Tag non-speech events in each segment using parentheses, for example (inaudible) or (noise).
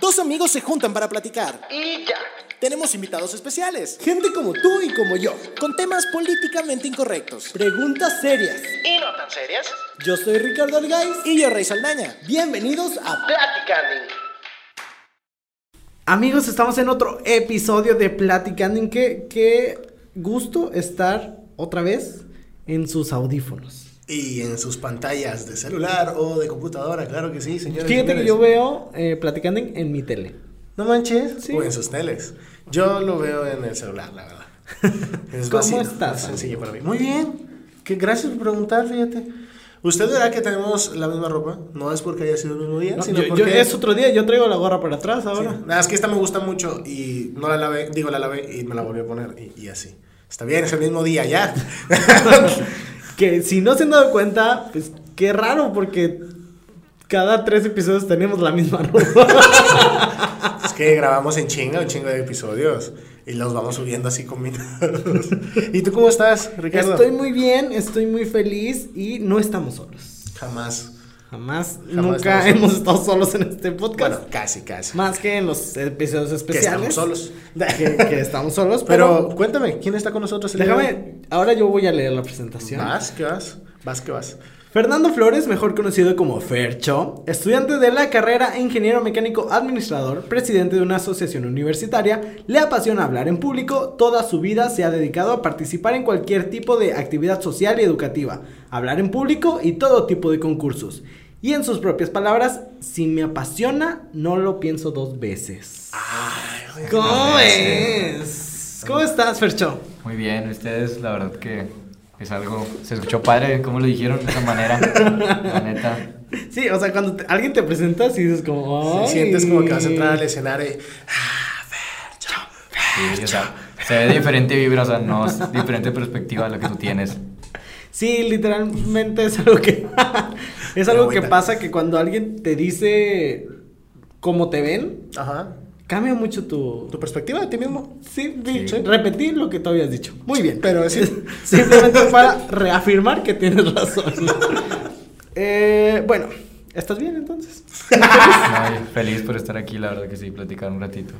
Dos amigos se juntan para platicar. Y ya. Tenemos invitados especiales. Gente como tú y como yo. Con temas políticamente incorrectos. Preguntas serias. ¿Y no tan serias? Yo soy Ricardo Algaiz. Y yo, Rey Saldaña. Bienvenidos a Platicanding. Amigos, estamos en otro episodio de Platicanding. Qué, qué gusto estar otra vez en sus audífonos. Y en sus pantallas de celular o de computadora, claro que sí, señores. Fíjate que señores. yo veo eh, Platicanding en mi tele. No manches. Sí. O en sus teles. Yo lo veo en el celular, la verdad. (laughs) Es ¿Cómo estás, es sencillo para mí. Muy bien. Que gracias por preguntar, fíjate. ¿Usted verá que tenemos la misma ropa? No es porque haya sido el mismo día, No, sino yo, porque... yo- es otro día, yo traigo la gorra para atrás Sí. ahora. Nada, es que esta me gusta mucho y no la lavé, digo, la lavé y me la volví a poner y, y así. Está bien, es el mismo día ya. (laughs) Que si no se han dado cuenta, pues qué raro, porque cada tres episodios tenemos la misma (laughs) ropa. es que grabamos en chinga un chingo de episodios y los vamos subiendo así combinados. ¿Y tú cómo estás, Ricardo? Estoy muy bien, estoy muy feliz y no estamos solos. Jamás. Jamás, Jamás nunca hemos estado solos en este podcast. Bueno, casi, casi. Más que en los episodios Que especiales. estamos solos. (laughs) Que, que estamos solos, (laughs) Pero pero, cuéntame, ¿quién está con nosotros? el día déjame, ahora yo voy a leer la presentación. ¿Vas? ¿Qué vas? ¿Vas? ¿Qué vas? Fernando Flores, mejor conocido como Fercho, estudiante de la carrera Ingeniero Mecánico Administrador, presidente de una asociación universitaria, le apasiona hablar en público, toda su vida se ha dedicado a participar en cualquier tipo de actividad social y educativa, hablar en público y todo tipo de concursos. Y en sus propias palabras, si me apasiona, no lo pienso dos veces. ¿Cómo es? ¿Cómo estás, Fercho? Muy bien, ustedes, la verdad que es algo. Se escuchó padre, como lo dijeron de esa manera. La neta. Sí, o sea, cuando te- alguien te presenta, sí dices como... Sí, "Ay". sientes como que vas a entrar al escenario y... Sí, o sea, se ve diferente vibra, o sea, no es diferente perspectiva de lo que tú tienes. Sí, literalmente es algo que... es algo que pasa que cuando alguien te dice cómo te ven, Ajá. cambia mucho tu... ¿Tu perspectiva de ti mismo? Sí, Sí. sí, repetir lo que tú habías dicho. Muy bien. Pero. (laughs) Simplemente para reafirmar que tienes razón. (laughs) Eh, bueno, ¿estás bien entonces? Feliz por estar aquí, la verdad que sí, platicar un ratito.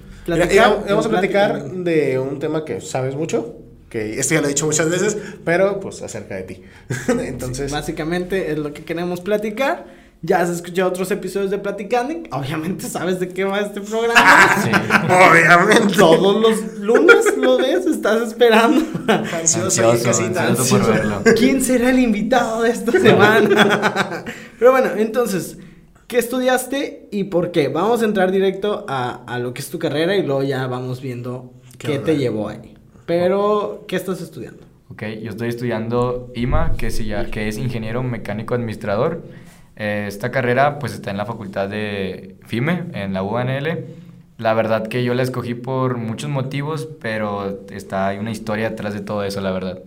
Vamos a platicar de un tema que sabes mucho, que esto ya lo he dicho muchas veces, pero pues acerca de ti. (laughs) Entonces, Básicamente es lo que queremos platicar. Ya has escuchado otros episodios de Platicanding. Obviamente sabes de qué va este programa. (laughs) Sí. obviamente. Todos los lunes lo ves, estás esperando. Ansioso, Ansioso, por verlo. ¿Quién será el invitado de esta semana? (laughs) Pero bueno, entonces, ¿qué estudiaste y por qué? Vamos a entrar directo a, a lo que es tu carrera y luego ya vamos viendo ¿Qué te llevó ahí. Pero, ¿qué estás estudiando? Ok, yo estoy estudiando IMA, que, se llama- que es Ingeniero Mecánico Administrador. Eh, esta carrera pues está en la facultad de FIME, en la UNL. La verdad que yo la escogí por muchos motivos, pero está hay una historia detrás de todo eso, la verdad.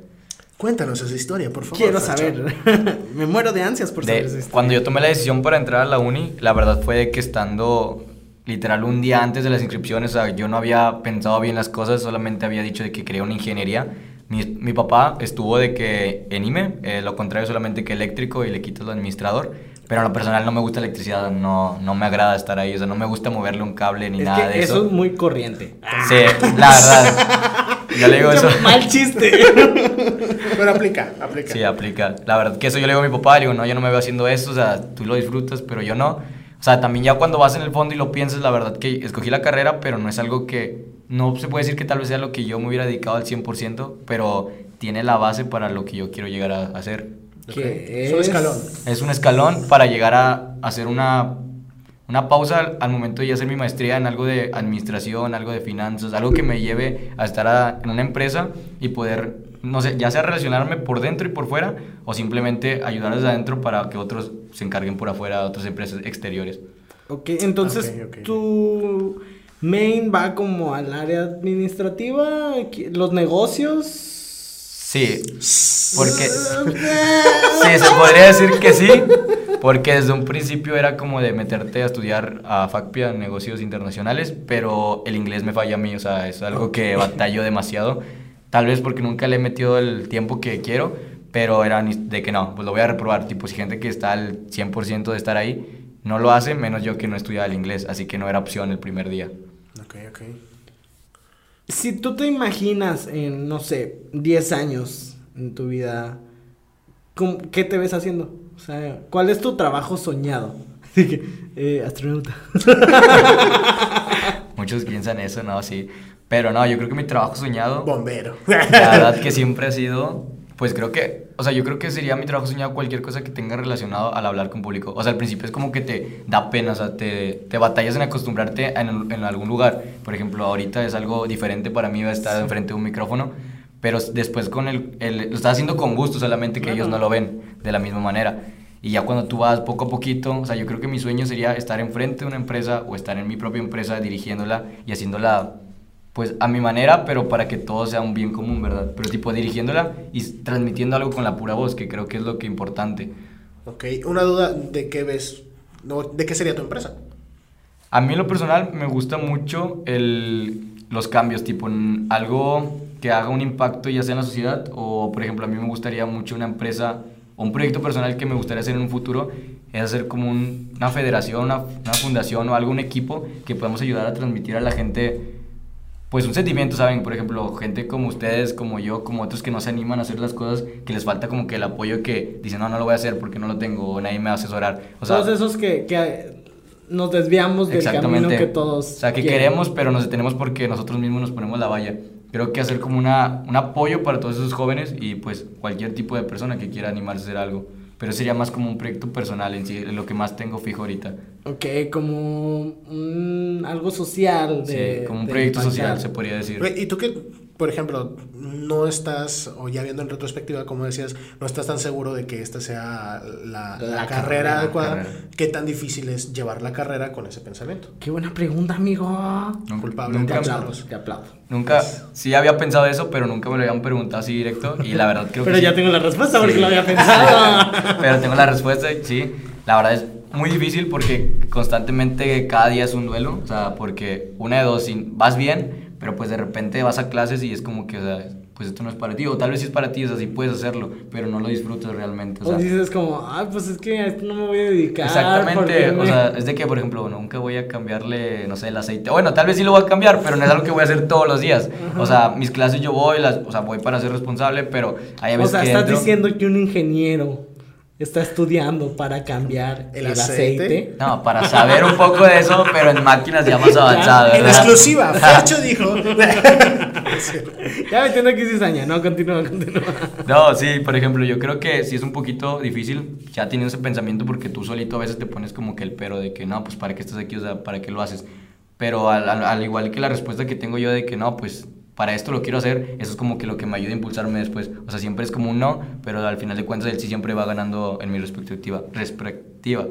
Cuéntanos esa historia, por favor. Quiero saber. (laughs) Me muero de ansias por De- saber esa historia. cuando yo tomé la decisión para entrar a la uni, la verdad fue que estando literal un día antes de las inscripciones, o sea, yo no había pensado bien las cosas, solamente había dicho de que quería una ingeniería. Mi, mi papá estuvo de que en IME, eh, lo contrario solamente que eléctrico y le quitas lo administrador, pero en lo personal no me gusta electricidad, no, no me agrada estar ahí, o sea, no me gusta moverle un cable ni Es nada que de eso eso. es muy corriente. Sí, la verdad. (laughs) Yo le digo eso. Mal chiste. (laughs) Pero aplica, aplica. Sí, aplica. La verdad que eso yo le digo a mi papá, le digo, no, yo no me veo haciendo eso, o sea, tú lo disfrutas, pero yo no. O sea, también ya cuando vas en el fondo y lo piensas, la verdad que escogí la carrera, pero no es algo que, no se puede decir que tal vez sea lo que yo me hubiera dedicado al 100%, pero tiene la base para lo que yo quiero llegar a hacer. que Es un es- escalón. Es un escalón para llegar a hacer una, una pausa al, momento de hacer mi maestría en algo de administración, algo de finanzas, algo que me lleve a estar a- en una empresa y poder, no sé, ya sea relacionarme por dentro y por fuera o simplemente ayudar desde adentro para que otros se encarguen por afuera, otras empresas exteriores. Ok, entonces Ok, ok. tu main va como al área administrativa, los negocios. Sí, porque... Sí, se podría decir que sí, porque desde un principio era como de meterte a estudiar a FACPIA, negocios internacionales, pero el inglés me falla a mí, o sea, es algo que batallo demasiado, tal vez porque nunca le he metido el tiempo que quiero, pero era de que no, pues lo voy a reprobar, tipo, si gente que está al 100% de estar ahí, no lo hace, menos yo que no estudiaba el inglés, así que no era opción el primer día. Ok, ok. Si tú te imaginas en, no sé, 10 años en tu vida, ¿cómo- ¿qué te ves haciendo? O sea, ¿cuál es tu trabajo soñado? (laughs) Así que, eh, astronauta. (laughs) Muchos piensan eso, no, sí. Pero no, yo creo que mi trabajo soñado, Bombero. la (laughs) verdad que siempre ha sido, pues creo que, o sea, yo creo que sería mi trabajo soñado cualquier cosa que tenga relacionado al hablar con público. O sea, al principio es como que te da pena, o sea, te, te batallas en acostumbrarte en, en algún lugar. Por ejemplo, ahorita es algo diferente para mí, va a estar enfrente de un micrófono, pero después con el, el- lo estás haciendo con gusto, solamente que ellos no lo ven de la misma manera. Y ya cuando tú vas poco a poquito, o sea, yo creo que mi sueño sería estar enfrente de una empresa o estar en mi propia empresa dirigiéndola y haciéndola pues a mi manera, pero para que todo sea un bien común, ¿verdad? Pero tipo dirigiéndola y transmitiendo algo con la pura voz, que creo que es lo que importante. Ok, una duda de qué ves, no, de qué sería tu empresa. A mí en lo personal me gusta mucho el, los cambios, tipo en algo que haga un impacto ya sea en la sociedad o por ejemplo a mí me gustaría mucho una empresa o un proyecto personal que me gustaría hacer en un futuro es hacer como un- una federación, una, una fundación o algo, un equipo que podamos ayudar a transmitir a la gente pues un sentimiento, ¿saben? Por ejemplo, gente como ustedes, como yo, como otros que no se animan a hacer las cosas, que les falta como que el apoyo que dicen, no, no lo voy a hacer porque no lo tengo, o nadie me va a asesorar. O sea, Todos esos que, que nos desviamos del camino que todos. O sea, que quieren. queremos, pero nos detenemos porque nosotros mismos nos ponemos la valla. Creo que hacer como una, un apoyo para todos esos jóvenes y pues cualquier tipo de persona que quiera animarse a hacer algo. Pero sería más como un proyecto personal en sí, lo que más tengo fijo ahorita. Ok, como un- algo social. De, sí, como un de proyecto impactar. social, se podría decir. Y tú que, por ejemplo, no estás, o ya viendo en retrospectiva, como decías, no estás tan seguro de que esta sea la, la La carrera carrera, adecuada, carrera. ¿qué tan difícil es llevar la carrera con ese pensamiento? Qué buena pregunta, amigo. Nunca- culpable, Te Nunca, Carlos. aplaudo, te aplaudo. nunca, sí había pensado eso, pero nunca me lo habían preguntado así directo y la verdad creo Pero que ya sí. tengo la respuesta porque Sí. lo había pensado. (laughs) Pero tengo la respuesta, y sí. La verdad es muy difícil porque constantemente cada día es un duelo. O sea, porque una de dos, vas bien, pero pues de repente vas a clases y es como que, o sea, pues esto no es para ti. O tal vez sí es para ti, o sea, sí puedes hacerlo, pero no lo disfrutas realmente. O O sea, dices como, ah, pues es que a esto no me voy a dedicar. Exactamente, o me- sea, es de que, por ejemplo, nunca voy a cambiarle, no sé, el aceite. Bueno, tal vez sí lo voy a cambiar, pero no es algo que voy a hacer todos los días. O sea, mis clases yo voy, las, o sea, voy para ser responsable, pero hay O veces sea, que estás entro- diciendo que un ingeniero está estudiando para cambiar ¿El el, aceite? aceite. No, para saber un poco de eso, pero en máquinas ya más (laughs) avanzadas. En exclusiva, (laughs) Fercho dijo. (laughs) Ya me entiendo que es cizaña, no, continúa, continúa. No, sí, por ejemplo, yo creo que sí es un poquito difícil ya teniendo ese pensamiento porque tú solito a veces te pones como que el pero de que no, pues para qué estás aquí, o sea, para qué lo haces. Pero al, al- al igual que la respuesta que tengo yo de que no, pues para esto lo quiero hacer, eso es como que lo que me ayuda a impulsarme después. O sea, siempre es como un no, pero al final de cuentas él sí siempre va ganando en mi respectiva. respectiva.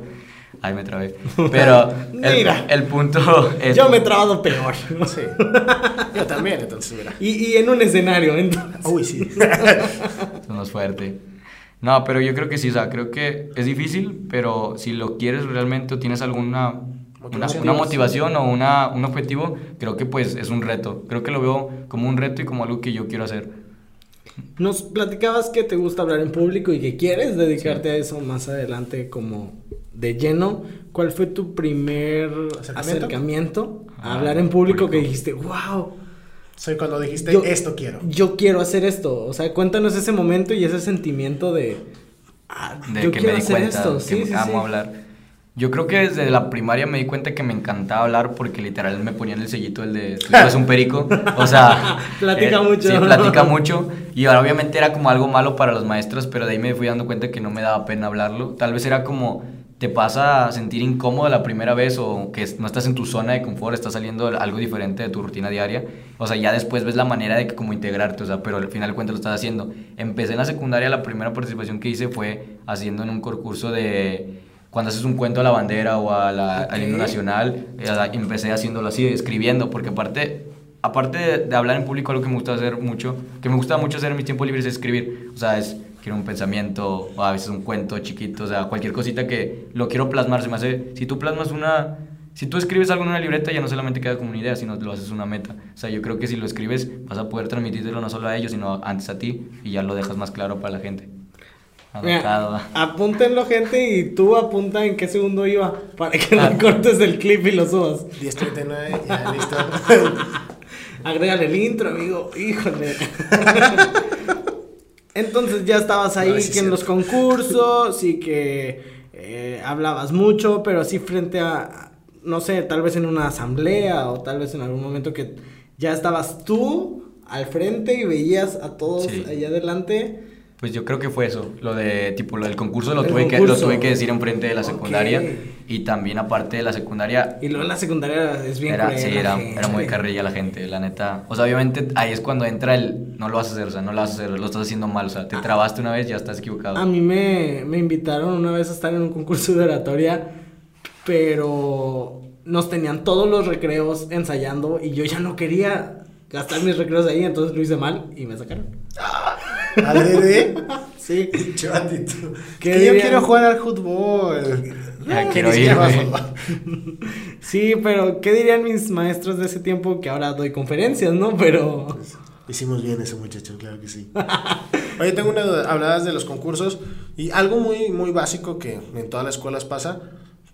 Ay, me trabé. (laughs) Pero el, Mira. el punto (laughs) es... Yo me he trabado peor. Sí. (laughs) Yo también, entonces, mira. Y, y en un escenario, entonces. Uy, sí. Somos fuerte. No, pero yo creo que sí, o sea, creo que es difícil, pero si lo quieres realmente o tienes alguna una, Motivación. una motivación o una, un objetivo, creo que pues es un reto. Creo que lo veo como un reto y como algo que yo quiero hacer. Nos platicabas que te gusta hablar en público y que quieres dedicarte a eso más adelante como de lleno. ¿Cuál fue tu primer ¿Acercamiento? acercamiento, a Ah, hablar en público, que dijiste, wow, Soy cuando dijiste, Yo- esto quiero. yo quiero hacer esto? O sea, cuéntanos ese momento y ese sentimiento de, ah, De yo que quiero me di hacer cuenta esto. que Sí, sí, amo sí. hablar. Yo creo que desde la primaria me di cuenta que me encantaba hablar porque literal me ponían el sellito el de tú eres un perico. O sea, (laughs) Platica mucho. Sí, platica mucho. Y ahora obviamente era como algo malo para los maestros, pero de ahí me fui dando cuenta que no me daba pena hablarlo. Tal vez era como te pasa a sentir incómodo la primera vez o que no estás en tu zona de confort, estás saliendo algo diferente de tu rutina diaria. O sea, ya después ves la manera de que como integrarte, o sea, pero al final cuentas lo estás haciendo. Empecé en la secundaria, la primera participación que hice fue haciendo en un concurso de cuando haces un cuento a la bandera o a la- al himno nacional, eh, empecé haciéndolo así, escribiendo, porque aparte, aparte de, de hablar en público, algo que me gusta hacer mucho, que me gusta mucho hacer en mis tiempos libres es escribir, o sea, es quiero un pensamiento, o a veces un cuento chiquito, o sea, cualquier cosita que lo quiero plasmar, se me hace, si tú plasmas una, si tú escribes algo en una libreta ya no solamente queda como una idea, sino lo haces una meta, o sea, yo creo que si lo escribes vas a poder transmitírtelo no solo a ellos, sino antes a ti, y ya lo dejas más claro para la gente. Mira, apúntenlo, gente, y tú apunta en qué segundo iba para que no cortes el clip y lo subas. 10.39, ya (laughs) listo. Agrégale el intro, amigo. Híjole. (laughs) Entonces ya estabas ahí sí que en los concursos y que eh, hablabas mucho, pero así frente a, no sé, tal vez en una asamblea o tal vez en algún momento que ya estabas tú al frente y veías a todos Sí. allá adelante. Pues yo creo que fue eso, lo de tipo lo del concurso lo tuve que lo concurso. tuve que decir enfrente de la secundaria y también aparte de la secundaria Y luego en la secundaria es bien era, sí, era, era muy carrilla la gente, la neta. O sea, obviamente ahí es cuando entra el no lo vas a hacer, o sea, no lo vas a hacer, lo estás haciendo mal, o sea, te trabaste una vez, ya estás equivocado. A mí me, me invitaron una vez a estar en un concurso de oratoria, pero nos tenían todos los recreos ensayando y yo ya no quería gastar mis recreos ahí, entonces lo hice mal y me sacaron. ¿Adrede? Sí. Chatito. ¿Qué Que yo quiero jugar al fútbol. Ya Que quiero irme. Sí, pero ¿qué dirían mis maestros de ese tiempo que ahora doy conferencias, no? Pero... Hicimos bien ese muchacho, claro que sí. Oye, tengo una duda. Hablabas de los concursos y algo muy, muy básico que en todas las escuelas pasa.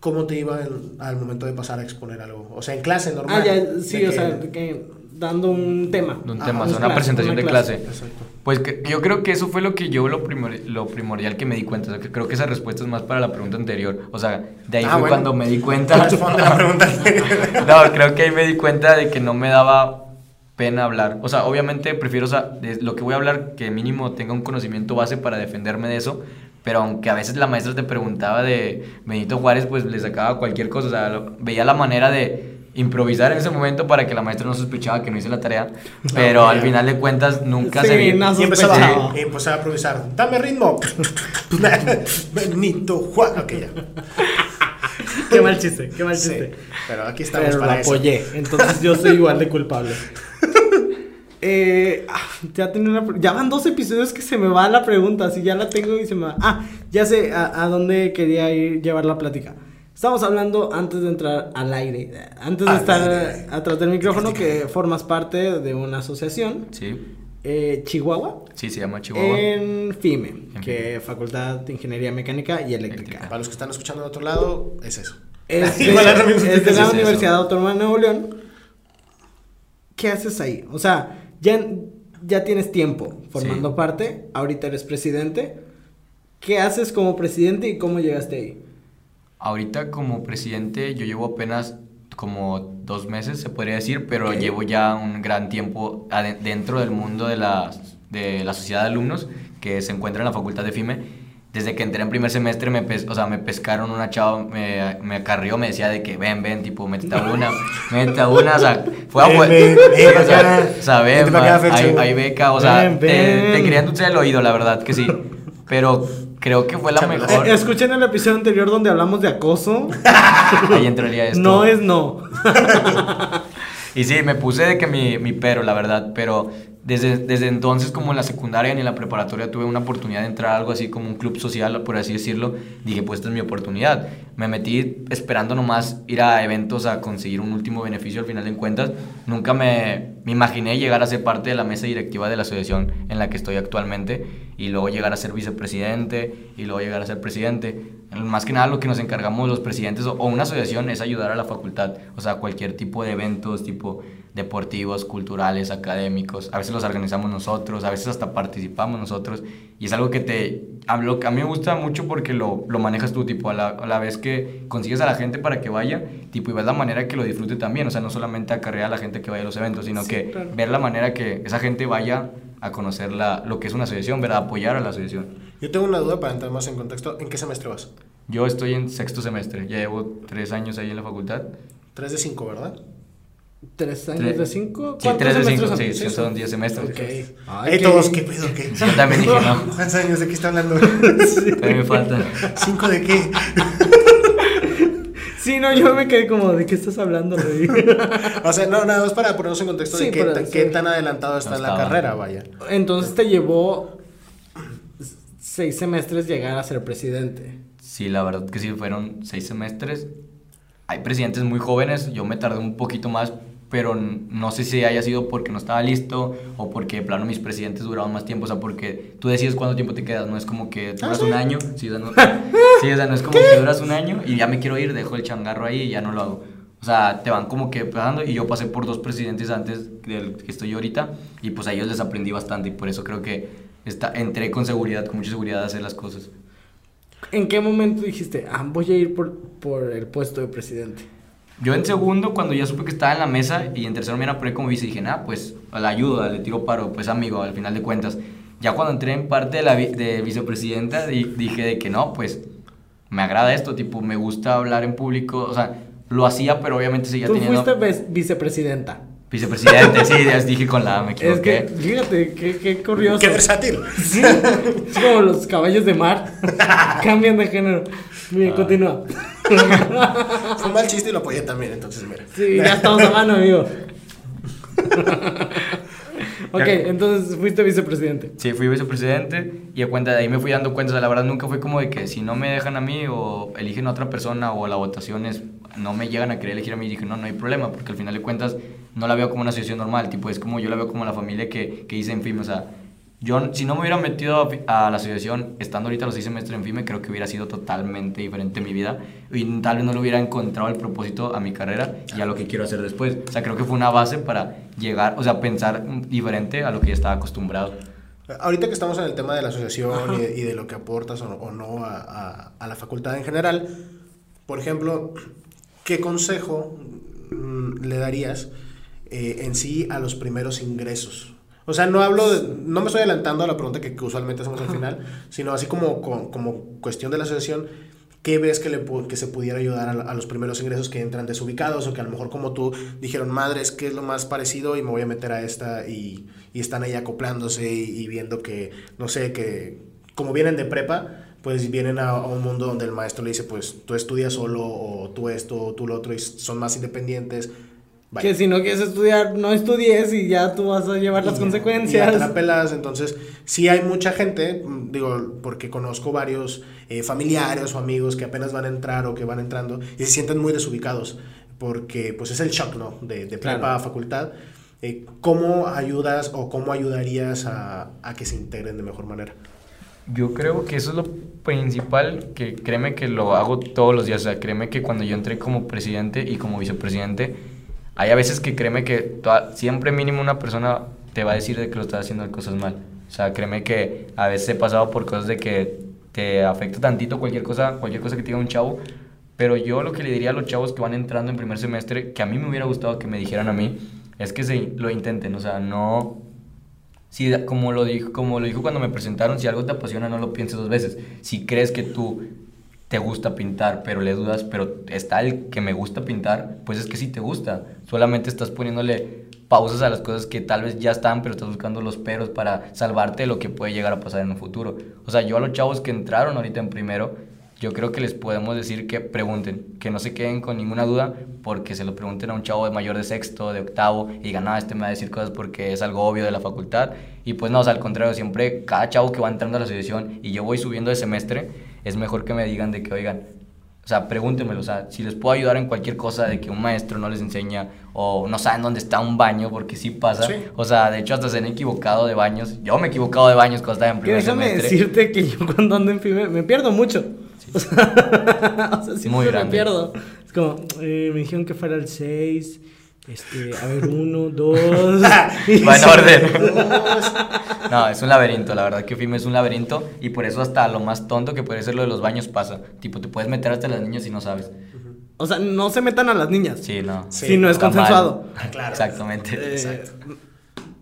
¿Cómo te iba en- al momento de pasar a exponer algo? O sea, en clase normal. Ah, ya, sí, o que- sea, que dando un tema. De un Ah, tema, o una sea, una clase, presentación una de clase. clase. Exacto. Pues que- yo creo que eso fue lo que yo lo, primor- lo primordial que me di cuenta. O sea, que creo que esa respuesta es más para la pregunta anterior. O sea, de ahí Ah, fue bueno. cuando me di cuenta. (laughs) Responde la pregunta. (laughs) no, creo que ahí me di cuenta de que no me daba pena hablar. O sea, obviamente prefiero, o sea, de lo que voy a hablar, que mínimo tenga un conocimiento base para defenderme de eso. Pero aunque a veces la maestra te preguntaba de Benito Juárez, pues le sacaba cualquier cosa. O sea, lo- veía la manera de improvisar en ese momento para que la maestra no sospechaba que no hice la tarea. Pero al final de cuentas nunca Sí, se vi. no Y empezaba, empezaba a improvisar. Dame ritmo. (laughs) Benito Juan. Ok, ya. Qué mal chiste, qué mal Sí, chiste. pero aquí estamos Pero lo para eso. apoyé, entonces yo soy igual de culpable. (laughs) Eh, ah, ya, tenía una ya van dos episodios que se me va la pregunta, si ya la tengo y se me va. Ah, ya sé a, a dónde quería ir llevar la plática. Estamos hablando antes de entrar al aire, antes de Al estar aire. atrás del micrófono, que formas parte de una asociación, Sí, eh, Chihuahua, sí, se llama Chihuahua. en FIME, En que es Facultad de Ingeniería Mecánica y Eléctrica. Eléctrica. Para los que están escuchando de otro lado, es eso. Es (laughs) de, es la. Universidad Autónoma de Nuevo León. ¿Qué haces ahí? O sea, ya, ya tienes tiempo formando Sí. parte, ahorita eres presidente. ¿Qué haces como presidente y cómo llegaste ahí? Ahorita como presidente yo llevo apenas como dos meses, se podría decir, pero llevo ya un gran tiempo dentro del mundo de la, de la sociedad de alumnos que se encuentra en la facultad de FIME. Desde que entré en primer semestre, me, o sea, me pescaron una chava, me, me acarrió, me decía de que ven, ven, tipo, métete a (laughs) una, métete a una, o sea, fue a Ven, (laughs) o sea, ven, hay, beca, o sea, te, te querían el oído, la verdad que sí, pero creo que fue la mejor, Eh, escuchen el episodio anterior donde hablamos de acoso. (laughs) ahí entraría esto. No es no. (laughs) Y sí, me puse de que mi, mi pero, la verdad, pero desde, desde entonces como en la secundaria ni en la preparatoria tuve una oportunidad de entrar a algo así como un club social, por así decirlo, dije pues esta es mi oportunidad. Me metí esperando nomás ir a eventos a conseguir un último beneficio al final de cuentas. Nunca me, me imaginé llegar a ser parte de la mesa directiva de la asociación en la que estoy actualmente y luego llegar a ser vicepresidente y luego llegar a ser presidente. Más que nada lo que nos encargamos los presidentes o o una asociación es ayudar a la facultad, o sea, cualquier tipo de eventos, tipo deportivos, culturales, académicos. A veces los organizamos nosotros, a veces hasta participamos nosotros. Y es algo que te... A, lo que a mí me gusta mucho porque lo, lo manejas tú, tipo, a la, a la vez que consigues a la gente para que vaya, tipo, y ves la manera que lo disfrute también. O sea, no solamente acarrear a la gente que vaya a los eventos, sino Sí, que claro. ver la manera que esa gente vaya a conocer la, lo que es una asociación, ¿verdad? Apoyar a la asociación. Yo tengo una duda para entrar más en contexto. ¿En qué semestre vas? Yo estoy en sexto semestre, ya llevo tres años ahí en la facultad. 3 de 5, ¿verdad? ¿Tres años Tres- de cinco? Sí, ¿Cuántos tres de cinco, sí, son? sí, son diez semestres. Ok. Ay, qué- todos, ¿qué pedo? ¿Qué? (laughs) Yo también dije, no, (laughs) ¿Cuántos años de qué está hablando? (laughs) todavía me falta. ¿Cinco de qué? Sí, no, yo me quedé como, ¿de qué estás hablando, Rey? O sea, no, nada más para ponernos en contexto Sí, de qué, tan- sí. qué tan adelantado está No en la carrera, vaya. Entonces te llevó seis semestres llegar a ser presidente. Sí, la verdad que sí, fueron seis semestres. Hay presidentes muy jóvenes, yo me tardé un poquito más pero no sé si haya sido porque no estaba listo o porque de plano mis presidentes duraban más tiempo, o sea, porque tú decides cuánto tiempo te quedas, no es como que duras un año, sí, o sea, no, (laughs) sí, o sea, no es como que duras un año y ya me quiero ir, dejo el changarro ahí y ya no lo hago. O sea, te van como que pasando y yo pasé por dos presidentes antes del que estoy yo ahorita y pues a ellos les aprendí bastante y por eso creo que está, entré con seguridad, con mucha seguridad a hacer las cosas. ¿En qué momento dijiste, ah, voy a ir por, por el puesto de presidente? Yo en segundo, cuando ya supe que estaba en la mesa y en tercero me iban a poner como vice, dije, nah, pues la ayuda, le tiro paro, pues amigo, al final de cuentas. Ya cuando entré en parte de la vi- de vicepresidenta, di- dije de que no, pues me agrada esto, tipo, me gusta hablar en público, o sea, lo hacía, pero obviamente seguía Tú teniendo... fuiste vicepresidenta. Vicepresidente, sí, ya dije con la A, me Es que, equivoqué. fíjate, qué, qué curioso. Qué versátil. Sí, es como los caballos de mar. (laughs) Cambian de género. Bien, continúa. (laughs) Fue un mal chiste y lo apoyé también, entonces mira. Sí, ya estamos a mano, amigo. (laughs) ok, entonces fuiste vicepresidente. Sí, fui vicepresidente y a cuenta de ahí me fui dando cuenta, o sea, la verdad nunca fue como de que si no me dejan a mí o eligen a otra persona o la votación es, no me llegan a querer elegir a mí, dije no, no hay problema, porque al final de cuentas no la veo como una asociación normal, tipo es como yo la veo como la familia que, que hice en FIME, o sea, yo si no me hubiera metido a, la asociación estando ahorita los seis semestres en FIME, creo que hubiera sido totalmente diferente mi vida y tal vez no le hubiera encontrado el propósito a mi carrera y a lo que quiero hacer después, o sea, creo que fue una base para llegar, o sea, pensar diferente a lo que ya estaba acostumbrado. Ahorita que estamos en el tema de la asociación y y de lo que aportas o, o no a, a- a la facultad en general, por ejemplo, ¿qué consejo mm, le darías eh, en sí a los primeros ingresos? O sea, no hablo, de- no me estoy adelantando a la pregunta que, que usualmente hacemos al final, sino así como, co- como cuestión de la asociación, ¿qué ves que, le, que se pudiera ayudar a, a los primeros ingresos que entran desubicados o que a lo mejor como tú dijeron, madre, es que es lo más parecido y me voy a meter a esta y, y están ahí acoplándose y, y viendo que, no sé, que como vienen de prepa, pues vienen a, a un mundo donde el maestro le dice, pues tú estudias solo o tú esto, o tú lo otro y son más independientes. Vaya. Que si no quieres estudiar, no estudies y ya tú vas a llevar las Y- consecuencias. y ya te la pelas, entonces sí hay mucha gente, digo, porque conozco varios eh, familiares o amigos que apenas van a entrar o que van entrando y se sienten muy desubicados porque pues es el shock, ¿no? De, de prepa Claro. a facultad. Eh, ¿Cómo ayudas o cómo ayudarías a, a que se integren de mejor manera? Yo creo que eso es lo principal, que créeme que lo hago todos los días, o sea, créeme que cuando yo entré como presidente y como vicepresidente, hay a veces que créeme que toda- siempre mínimo una persona te va a decir de que lo estás haciendo cosas mal. O sea, créeme que a veces he pasado por cosas de que te afecta tantito cualquier cosa, cualquier cosa que te diga un chavo, pero yo lo que le diría a los chavos que van entrando en primer semestre, que a mí me hubiera gustado que me dijeran a mí, es que se lo intenten, o sea, no si, como lo, dijo, como lo dijo cuando me presentaron, si algo te apasiona, no lo pienses dos veces. Si crees que tú te gusta pintar, pero le dudas, pero está el que me gusta pintar, pues es que sí te gusta. Solamente estás poniéndole pausas a las cosas que tal vez ya están, pero estás buscando los peros para salvarte lo que puede llegar a pasar en un futuro. O sea, yo a los chavos que entraron ahorita en primero, yo creo que les podemos decir que pregunten, que no se queden con ninguna duda, porque se lo pregunten a un chavo de mayor de sexto, de octavo, y digan, ah, este me va a decir cosas porque es algo obvio de la facultad. Y pues no, o sea, al contrario, siempre cada chavo que va entrando a la asociación y yo voy subiendo de semestre, es mejor que me digan de que, oigan, o sea, pregúntenmelo, o sea, si les puedo ayudar en cualquier cosa de que un maestro no les enseña o no saben dónde está un baño, porque sí pasa. Sí. O sea, de hecho hasta se han equivocado de baños. Yo me he equivocado de baños cuando estaba en primer déjame semestre. decirte que yo cuando ando en FIME me pierdo mucho. (laughs) O sea, (laughs) o sea, siempre Muy me grande. pierdo. Es como, eh, me dijeron que fuera el 6. Este, a ver, uno, dos. (laughs) Va en orden. No, es un laberinto, la verdad que FIME es un laberinto y por eso hasta lo más tonto que puede ser lo de los baños pasa. Tipo, te puedes meter hasta las niñas y no sabes. O sea, no se metan a las niñas. Sí, no. Sí, si no es consensuado. (laughs) Claro. Exactamente. Eh, Exacto.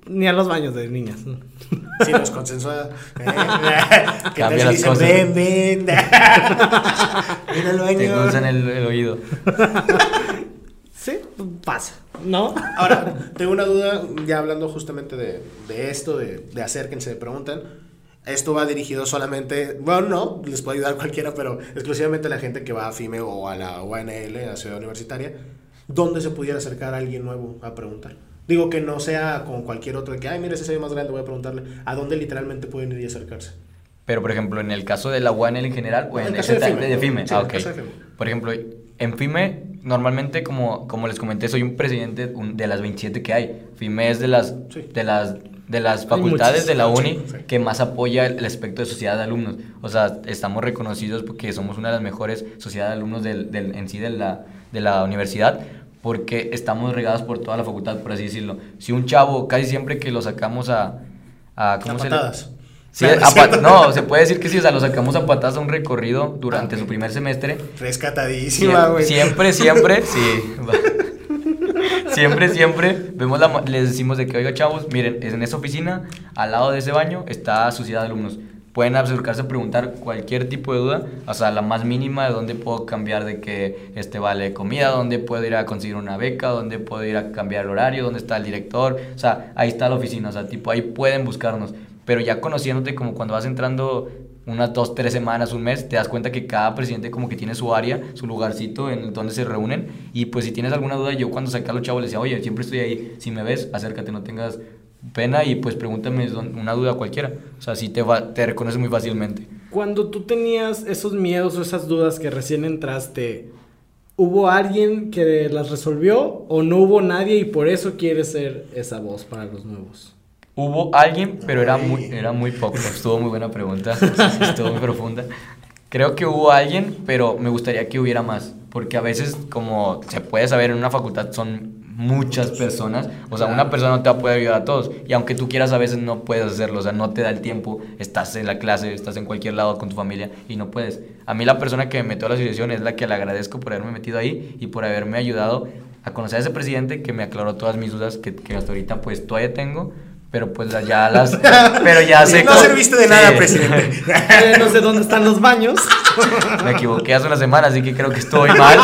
Ni a los baños de niñas. Sí, (laughs) nos consensuada. Eh, ¿Qué tal Cambia si las dicen, cosas. ven, ven? ven al Te baño. endulzan el, el oído. Sí, pasa, ¿no? Ahora, tengo una duda, ya hablando justamente de, de esto, de, de acérquense, pregunten. Esto va dirigido solamente, bueno, no, les puede ayudar cualquiera, pero exclusivamente a la gente que va a FIME o a la UNL, a la Ciudad Universitaria. ¿Dónde se pudiera acercar a alguien nuevo a preguntar? Digo que no sea con cualquier otro, de que, ay, mira, ese se ve más grande, voy a preguntarle. ¿A dónde literalmente pueden ir y acercarse? Pero, por ejemplo, en el caso de la UANL en general, o en en el caso ese de ta- FIME. de FIME. Sí, ah, en el ok. caso de FIME. Por ejemplo, en FIME normalmente, como, como les comenté, soy un presidente un- de las 27 que hay. FIME es de las, Sí. de las, de las facultades de la uni sí. que más apoya el, el aspecto de sociedad de alumnos. O sea, estamos reconocidos porque somos una de las mejores sociedades de alumnos del, del- en sí de la, de la universidad porque estamos regados por toda la facultad, por así decirlo. Si un chavo, casi siempre que lo sacamos a... a ¿cómo A se le- patadas. Sí, no, se puede decir que sí, o sea, lo sacamos a patadas a un recorrido durante Ah, ok. su primer semestre. Rescatadísima, güey. Siempre, siempre, (laughs) sí. Siempre, siempre vemos la, les decimos de que, oiga, chavos, miren, es en esa oficina, al lado de ese baño, está sociedad de alumnos. Pueden acercarse a preguntar cualquier tipo de duda, o sea, la más mínima de dónde puedo cambiar de que este vale comida, dónde puedo ir a conseguir una beca, dónde puedo ir a cambiar el horario, dónde está el director, o sea, ahí está la oficina, o sea, tipo, ahí pueden buscarnos. Pero ya conociéndote como cuando vas entrando unas dos, tres semanas, un mes, te das cuenta que cada presidente como que tiene su área, su lugarcito en donde se reúnen. Y pues si tienes alguna duda, yo cuando saqué a los chavos les decía, oye, siempre estoy ahí, si me ves, acércate, no tengas pena y pues pregúntame una duda cualquiera. O sea, sí te, va, te reconoces muy fácilmente. Cuando tú tenías esos miedos o esas dudas que recién entraste, ¿hubo alguien que las resolvió o no hubo nadie y por eso quieres ser esa voz para los nuevos? Hubo alguien, pero era muy, era muy poco. Estuvo muy buena pregunta. (laughs) Estuvo muy profunda. Creo que hubo alguien, pero me gustaría que hubiera más. Porque a veces, como se puede saber, en una facultad son muchas personas. O sea, una persona no te va a poder ayudar a todos. Y aunque tú quieras, a veces no puedes hacerlo. O sea, no te da el tiempo. Estás en la clase, estás en cualquier lado con tu familia y no puedes. A mí la persona que me metió a la asociación es la que le agradezco por haberme metido ahí y por haberme ayudado a conocer a ese presidente que me aclaró todas mis dudas que, que hasta ahorita pues todavía tengo. Pero pues las- ya las... (laughs) Pero ya sé... No serviste de nada, Sí. presidente. (laughs) Eh, no sé dónde están los baños. (laughs) Me equivoqué hace una semana, así que creo que estoy mal.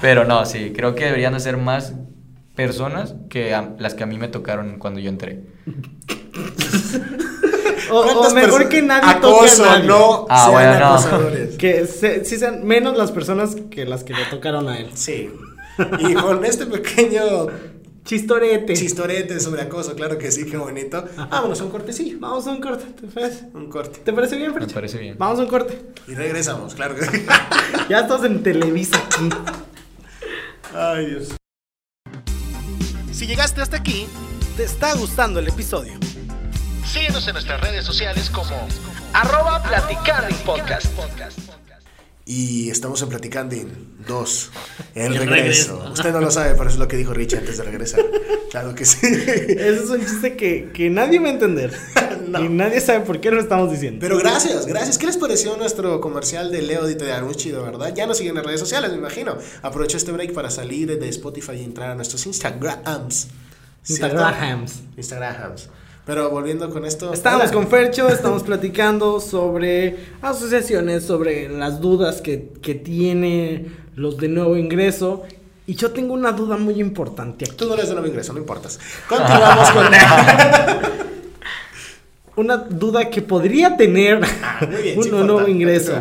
Pero no, sí, creo que deberían de ser más personas que a- las que a mí me tocaron cuando yo entré. O, o ¿Cuántas mejor que nadie Acoso, toque a nadie. no Ah, sean bueno, no. acosadores. Que se- sí sean menos las personas que las que le tocaron a él. Sí. Y con este pequeño Chistorete. chistorete sobre acoso, claro que sí, qué bonito. Vámonos a un cortecillo. Vamos a un corte, ¿te parece? Un corte. ¿Te parece bien, Me Fercho? parece bien. Vamos a un corte. Y regresamos, claro que sí. (laughs) Ya estás en Televisa. Ay, Dios. Si llegaste hasta aquí, te está gustando el episodio. Síguenos en nuestras redes sociales como Arroba Platicando Podcast. Y estamos en Platicando 2. El regreso. Usted no lo sabe, pero eso es lo que dijo Rich antes de regresar. Claro que sí. Ese es un chiste que, que nadie va a entender. (laughs) No. Y nadie sabe por qué lo estamos diciendo. Pero gracias, gracias. ¿Qué les pareció nuestro comercial de Leo Dito de Muy chido, verdad? Ya nos siguen en redes sociales, me imagino. Aprovecho este break para salir de Spotify y entrar a nuestros Instagrams. ¿cierto? Instagrams. Instagrams. Pero volviendo con esto. Estábamos hola. con Fercho, estamos platicando sobre asociaciones, sobre las dudas que, que tiene los de nuevo ingreso. Y yo tengo una duda muy importante aquí. Tú no eres de nuevo ingreso, no importas. Continuamos con. (laughs) Una duda que podría tener Ah, muy bien, (laughs) un sí nuevo ingreso.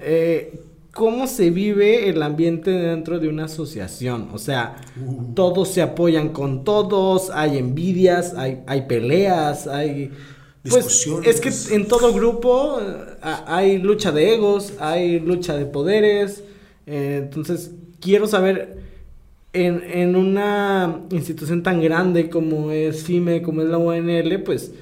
Eh, ¿Cómo se vive el ambiente dentro de una asociación? O sea, Uh. todos se apoyan con todos, hay envidias, hay, hay peleas, hay... Pues es que en todo grupo eh, a- hay lucha de egos, hay lucha de poderes. eh, entonces, quiero saber, en, en una institución tan grande como es FIME, como es la UNL, pues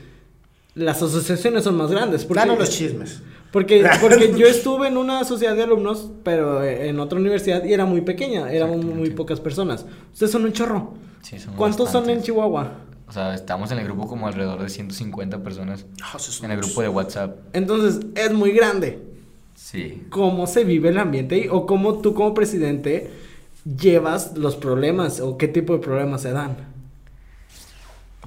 las asociaciones son más grandes. Porque, Danos los chismes. Porque, (laughs) porque yo estuve en una sociedad de alumnos, pero en otra universidad y era muy pequeña, éramos muy pocas personas. Ustedes son un chorro. Sí, ¿Cuántos son en. Chihuahua? O sea, estamos en el grupo como alrededor de 150 personas. Ah, En el grupo de WhatsApp. Entonces, es muy grande. Sí. ¿Cómo se vive el ambiente ahí? ¿O cómo tú como presidente llevas los problemas? ¿O qué tipo de problemas se dan?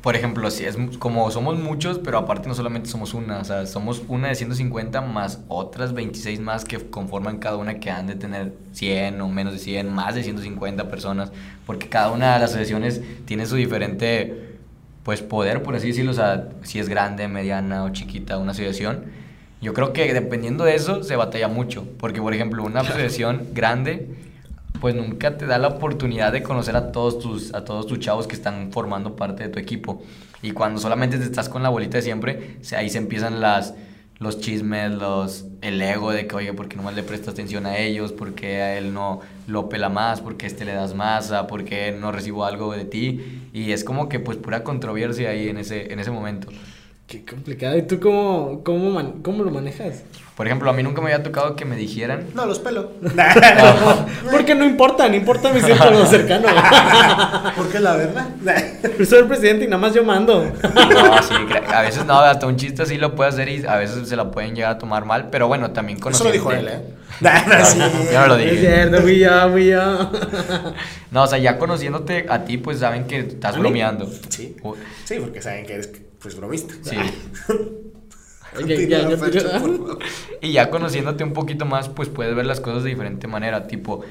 Por ejemplo, si es como somos muchos, pero aparte no solamente somos una, o sea, somos una de 150 más otras 26 más que conforman cada una que han de tener 100 o menos de 100, más de 150 personas, porque cada una de las asociaciones tiene su diferente pues poder, por así decirlo, o sea, si es grande, mediana o chiquita una asociación. Yo creo que dependiendo de eso se batalla mucho, porque por ejemplo, una asociación grande pues nunca te da la oportunidad de conocer a todos tus a todos tus chavos que están formando parte de tu equipo. Y cuando solamente te estás con la bolita de siempre, ahí se empiezan las los chismes, los, el ego de que, oye, ¿por qué nomás le prestas atención a ellos? ¿Por qué a él no lo pela más? ¿Por qué a este le das más? ¿A ¿Por qué no recibo algo de ti? Y es como que pues pura controversia ahí en ese, en ese momento. Qué complicado. ¿Y tú cómo, cómo, man- cómo lo manejas? Por ejemplo, a mí nunca me había tocado que me dijeran... No, los pelo. (laughs) Porque no importa, no importa mi círculo cercano. (laughs) Porque la verdad. Yo (laughs) soy el presidente y nada más yo mando. No, sí, a veces no, hasta un chiste así lo puede hacer y a veces se la pueden llegar a tomar mal, pero bueno, también Eso conociendo... lo dijo él, ¿eh? No, sí. Yo no lo Es dije. cierto, fui yo, fui yo. No, o sea, ya conociéndote a ti, pues saben que estás bromeando. Sí. Sí, porque saben que eres, pues, bromista. Sí. Oye, ya, ya, por. Y ya conociéndote un poquito más, pues puedes ver las cosas de diferente manera. Tipo,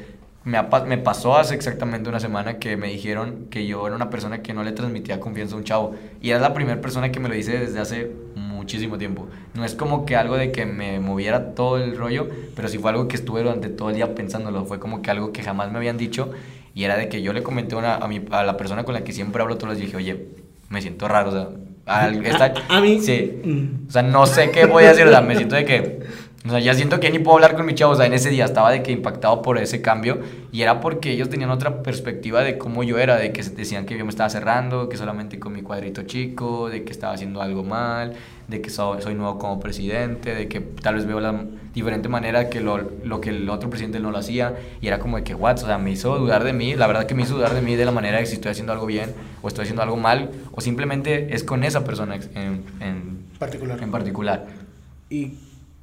me, me pasó hace exactamente una semana que me dijeron que yo era una persona que no le transmitía confianza a un chavo. Y era la primera persona que me lo dice desde hace muchísimo tiempo. No es como que algo de que me moviera todo el rollo, pero sí fue algo que estuve durante todo el día pensándolo. Fue como que algo que jamás me habían dicho. Y era de que yo le comenté una, a, mi, a la persona con la que siempre hablo todos los días. Dije, oye, me siento raro. O sea, al- (laughs) esta- A- a mí- Sí. Mm. O sea, no sé qué voy a hacer, o sea, me siento de que, o sea, ya siento que ni puedo hablar con mi chavo, o sea, en ese día estaba de que impactado por ese cambio y era porque ellos tenían otra perspectiva de cómo yo era, de que decían que yo me estaba cerrando, que solamente con mi cuadrito chico, de que estaba haciendo algo mal, de que so- soy nuevo como presidente, de que tal vez veo la diferente manera que lo, lo que el otro presidente no lo hacía y era como de que, what, o sea, me hizo dudar de mí, la verdad que me hizo dudar de mí de la manera de si estoy haciendo algo bien o estoy haciendo algo mal o simplemente es con esa persona en, en Particular. en particular. ¿Y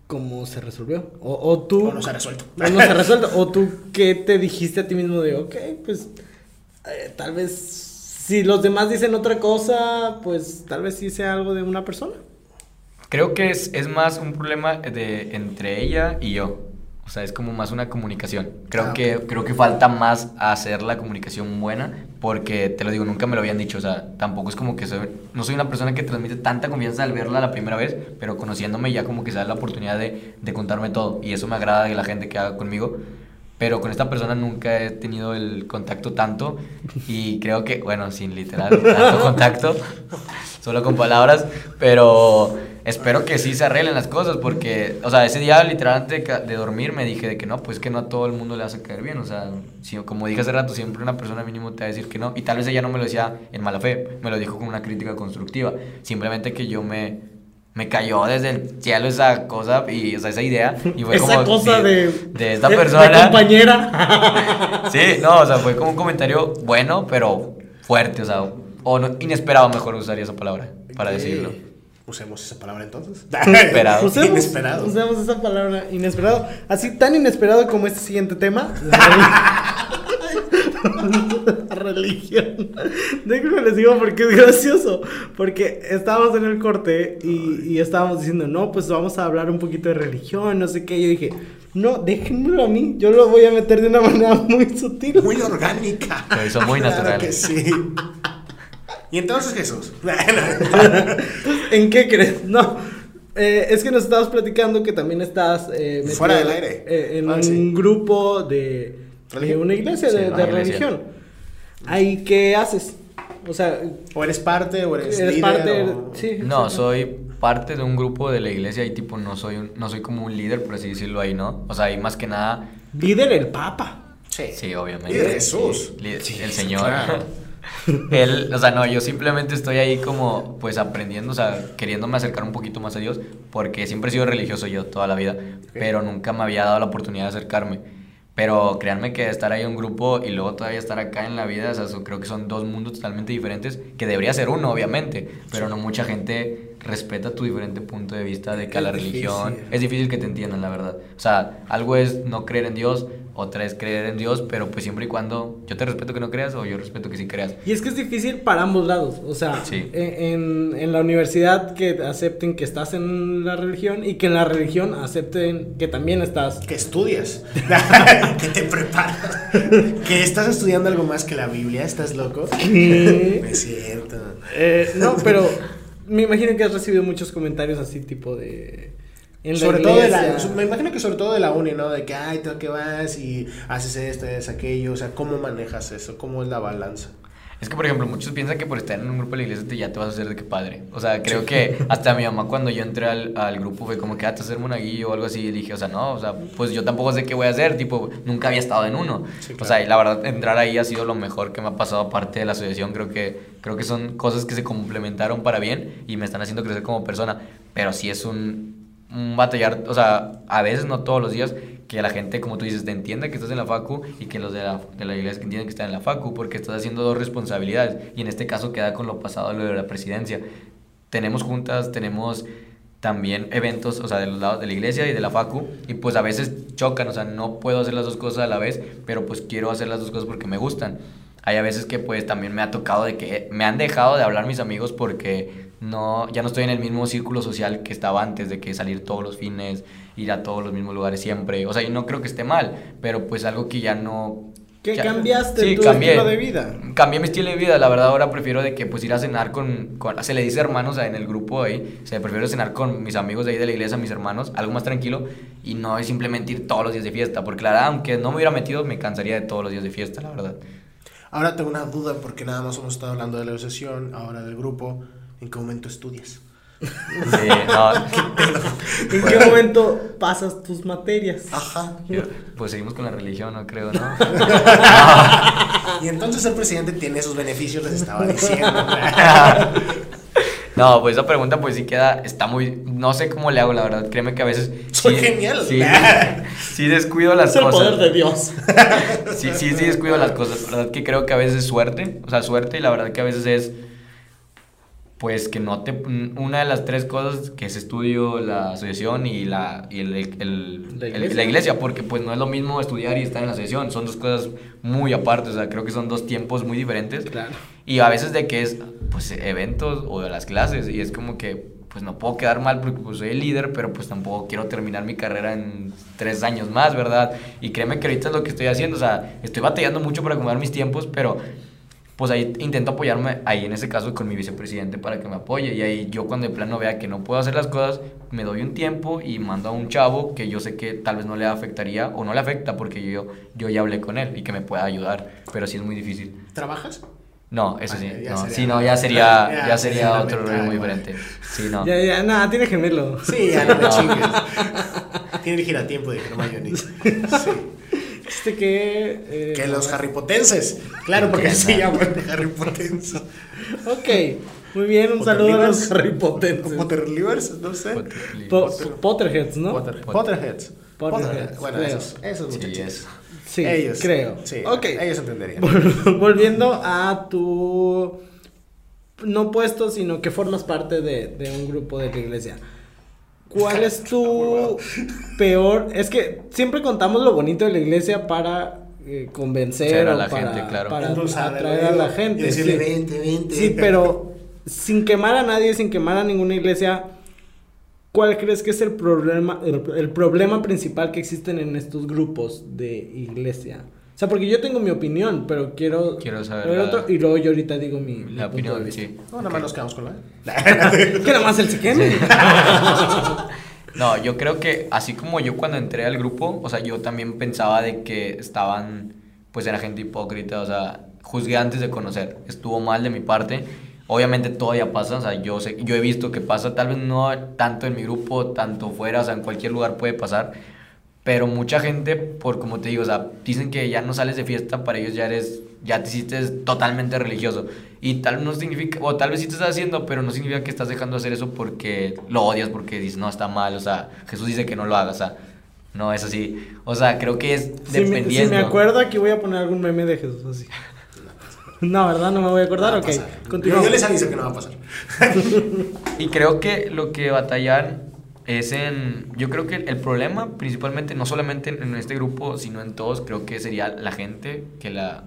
cómo se resolvió? O, o tú. O no se ha resuelto. (laughs) O no se ha resuelto. O tú, ¿qué te dijiste a ti mismo de, ok, pues eh, tal vez si los demás dicen otra cosa, pues tal vez sí sea algo de una persona? Creo que es, es más un problema de entre ella y yo. O sea, es como más una comunicación. Creo, Ah, que, creo que falta más hacer la comunicación buena porque, te lo digo, nunca me lo habían dicho. O sea, tampoco es como que soy, no soy una persona que transmite tanta confianza al verla la primera vez, pero conociéndome ya como que se da la oportunidad de, de contarme todo. Y eso me agrada de la gente que haga conmigo. Pero con esta persona nunca he tenido el contacto tanto y creo que, bueno, sin literal, tanto (laughs) contacto, solo con palabras, pero espero que sí se arreglen las cosas porque, o sea, ese día literal antes de, de dormir me dije de que no, pues que no a todo el mundo le hace caer bien, o sea, si, como dije hace rato, siempre una persona mínimo te va a decir que no y tal vez ella no me lo decía en mala fe, me lo dijo con una crítica constructiva, simplemente que yo me... Me cayó desde el cielo esa cosa y, o sea, esa idea. Y fue (laughs) Esa como cosa de, de esta de- de persona. compañera. (laughs) Sí, no, o sea, fue como un comentario bueno, pero fuerte, o sea, o no- inesperado, mejor usaría esa palabra para decirlo. Usemos esa palabra entonces. (laughs) Inesperado. Usemos, Inesperado. usemos esa palabra, inesperado. Así tan inesperado como este siguiente tema. La, reli- (laughs) la religión. Déjenme les digo porque es gracioso. Porque estábamos en el corte y, y estábamos diciendo, no, pues vamos a hablar un poquito de religión, no sé qué. Yo dije, no, déjenmelo a mí. Yo lo voy a meter de una manera muy sutil. Muy orgánica. Lo hizo muy Claro natural. que sí. Y entonces Jesús. (laughs) ¿En qué crees? No. eh, es que nos estabas platicando que también estás eh, metido, Fuera del aire. eh, en Ah, un sí. grupo de, de ¿Religión? una iglesia, Sí, de, de religión. Ahí, ¿qué haces? O sea, o eres parte o eres, eres líder. parte. o- Sí, No, sí. soy parte de un grupo de la iglesia y tipo no soy un- no soy como un líder, por así decirlo ahí, ¿no? O sea, ahí más que nada, Líder el Papa. Sí. sí, obviamente. Líder Jesús. Sí, líder- Sí, el Señor. claro. (laughs) Él, o sea, no, yo simplemente estoy ahí como, pues aprendiendo, o sea, queriéndome acercar un poquito más a Dios, porque siempre he sido religioso yo toda la vida, pero nunca me había dado la oportunidad de acercarme. Pero créanme que estar ahí en un grupo y luego todavía estar acá en la vida, o sea, creo que son dos mundos totalmente diferentes, que debería ser uno, obviamente, pero no mucha gente respeta tu diferente punto de vista de que a la religión es difícil que te entiendan, la verdad. O sea, algo es no creer en Dios, otra es creer en Dios, pero pues siempre y cuando yo te respeto que no creas o yo respeto que sí creas. Y es que es difícil para ambos lados. O sea, Sí. en, en la universidad que acepten que estás en la religión y que en la religión acepten que también estás. Que estudias. (laughs) (laughs) que te preparas. que estás estudiando algo más que la Biblia. ¿Estás loco? No (laughs) es cierto. Eh, no, pero me imagino que has recibido muchos comentarios así, tipo de. En sobre todo de la, me imagino que sobre todo de la uni, ¿no? De que, ay, ¿tú a qué vas? Y haces esto, haces aquello. O sea, ¿cómo manejas eso? ¿Cómo es la balanza? Es que, por ejemplo, muchos piensan que por estar en un grupo de la iglesia te, ya te vas a hacer de qué padre. O sea, creo que hasta mi mamá cuando yo entré al, al grupo fue como que, ah, te hacer monaguillo o algo así. Y dije, o sea, no, o sea, pues yo tampoco sé qué voy a hacer. Tipo, nunca había estado en uno. O sea, y la verdad, entrar ahí ha sido lo mejor que me ha pasado aparte de la asociación. Creo que, creo que son cosas que se complementaron para bien y me están haciendo crecer como persona. Pero sí es un, un batallar, o sea, a veces, no todos los días, que la gente, como tú dices, te entienda que estás en la facu y que los de la, de la iglesia entiendan que están en la facu, porque estás haciendo dos responsabilidades. Y en este caso queda con lo pasado, lo de la presidencia. Tenemos juntas, tenemos también eventos, o sea, de los lados de la iglesia y de la facu, y pues a veces chocan, o sea, no puedo hacer las dos cosas a la vez, pero pues quiero hacer las dos cosas porque me gustan. Hay a veces que pues también me ha tocado de que me han dejado de hablar mis amigos porque no, ya no estoy en el mismo círculo social que estaba antes, de que salir todos los fines, ir a todos los mismos lugares siempre. O sea, y no creo que esté mal, pero pues algo que ya no... ¿Qué ya- cambiaste Sí, tu cambié. estilo de vida? Cambié mi estilo de vida, la verdad ahora prefiero de que pues ir a cenar con, con- se le dice hermanos o sea, en el grupo ahí, o sea, prefiero cenar con mis amigos de ahí de la iglesia, mis hermanos, algo más tranquilo y no es simplemente ir todos los días de fiesta, porque la verdad, aunque no me hubiera metido, me cansaría de todos los días de fiesta, la verdad. Ahora tengo una duda porque nada más hemos estado hablando de la asociación, ahora del grupo. ¿En qué momento estudias? Sí, no, (laughs) ¿En qué momento pasas tus materias? Ajá. yo- pues seguimos con la religión, no creo, ¿no? (laughs) Y entonces el presidente tiene esos beneficios, les estaba diciendo. (laughs) No, pues esa pregunta pues sí queda, está muy, no sé cómo le hago, la verdad, créeme que a veces... Soy sí- genial. Sí, sí descuido las Es el cosas. poder de Dios. Sí, sí, sí descuido las cosas. La verdad que creo que a veces es suerte, o sea, suerte y la verdad que a veces es, pues que no te... Una de las tres cosas que es estudio, la asociación y la, y el, el- ¿La el- iglesia? la iglesia, porque pues no es lo mismo estudiar y estar en la asociación, son dos cosas muy aparte, o sea, creo que son dos tiempos muy diferentes. Claro. Y a veces de que es, pues, eventos o de las clases. Y es como que, pues, no puedo quedar mal porque pues, soy el líder, pero pues tampoco quiero terminar mi carrera en tres años más, ¿verdad? Y créeme que ahorita es lo que estoy haciendo. O sea, estoy batallando mucho para acomodar mis tiempos, pero pues ahí intento apoyarme, ahí en ese caso con mi vicepresidente para que me apoye. Y ahí yo cuando de plano vea que no puedo hacer las cosas, me doy un tiempo y mando a un chavo que yo sé que tal vez no le afectaría o no le afecta porque yo, yo ya hablé con él y que me pueda ayudar. Pero sí es muy difícil. ¿Trabajas? No, eso sí. Ah, ya no, sería- sí, no, ya sería, ya ya sería otro rollo muy diferente. Sí, no. Ya, ya, nada, tiene gemelo. Sí, ya no No. chingues. Tiene el giratiempo de Hermione. (laughs) Sí. Este que. eh, Que los harrypotenses. Claro, (laughs) porque se llaman (laughs) harrypotenses. Ok, muy bien, un saludo a los Harry Potter. Potterlivers, no sé. Po- Potterheads, ¿no? Potter- Potterheads. Potterheads, Bueno, esos, esos Sí, muchachos. Sí, ellos. creo. Sí, ok. ellos entenderían. (laughs) Volviendo a tu. No puesto, sino que formas parte de, de un grupo de la iglesia. ¿Cuál es tu peor? Es que siempre contamos lo bonito de la iglesia para eh, convencer a o la para, gente, claro. para atraer a la gente. Decirle, sí. vente, vente. Sí, pero sin quemar a nadie, sin quemar a ninguna iglesia, ¿cuál crees que es el problema, el, el problema principal que existen en estos grupos de iglesia? O sea, porque yo tengo mi opinión, pero quiero, Quiero saber la- otro, y luego yo ahorita digo mi, mi La punto de opinión, vista. sí. No, nada más nos quedamos con la. (laughs) Que nada más el se queme. (laughs) No, yo creo que así como yo cuando entré al grupo, o sea, yo también pensaba de que estaban, pues era gente hipócrita, o sea, juzgué antes de conocer, estuvo mal de mi parte. Obviamente todavía pasa, o sea, yo sé, yo he visto que pasa, tal vez no tanto en mi grupo, tanto fuera, o sea, en cualquier lugar puede pasar, pero mucha gente, por como te digo, o sea, dicen que ya no sales de fiesta, para ellos ya eres, ya te hiciste totalmente religioso. Y tal no significa, o tal vez sí te estás haciendo, pero no significa que estás dejando de hacer eso porque lo odias, porque dices, no, está mal, o sea, Jesús dice que no lo hagas, o sea, no es así. O sea, creo que es Si me, dependiendo. si me acuerdo, aquí voy a poner algún meme de Jesús así. (laughs) No, ¿verdad? No me voy a acordar. No va a ok, pasar. Yo, yo les aviso que no va a pasar. (laughs) Y creo que lo que batallan es en... Yo creo que el problema principalmente, no solamente en este grupo, sino en todos, creo que sería la gente que la,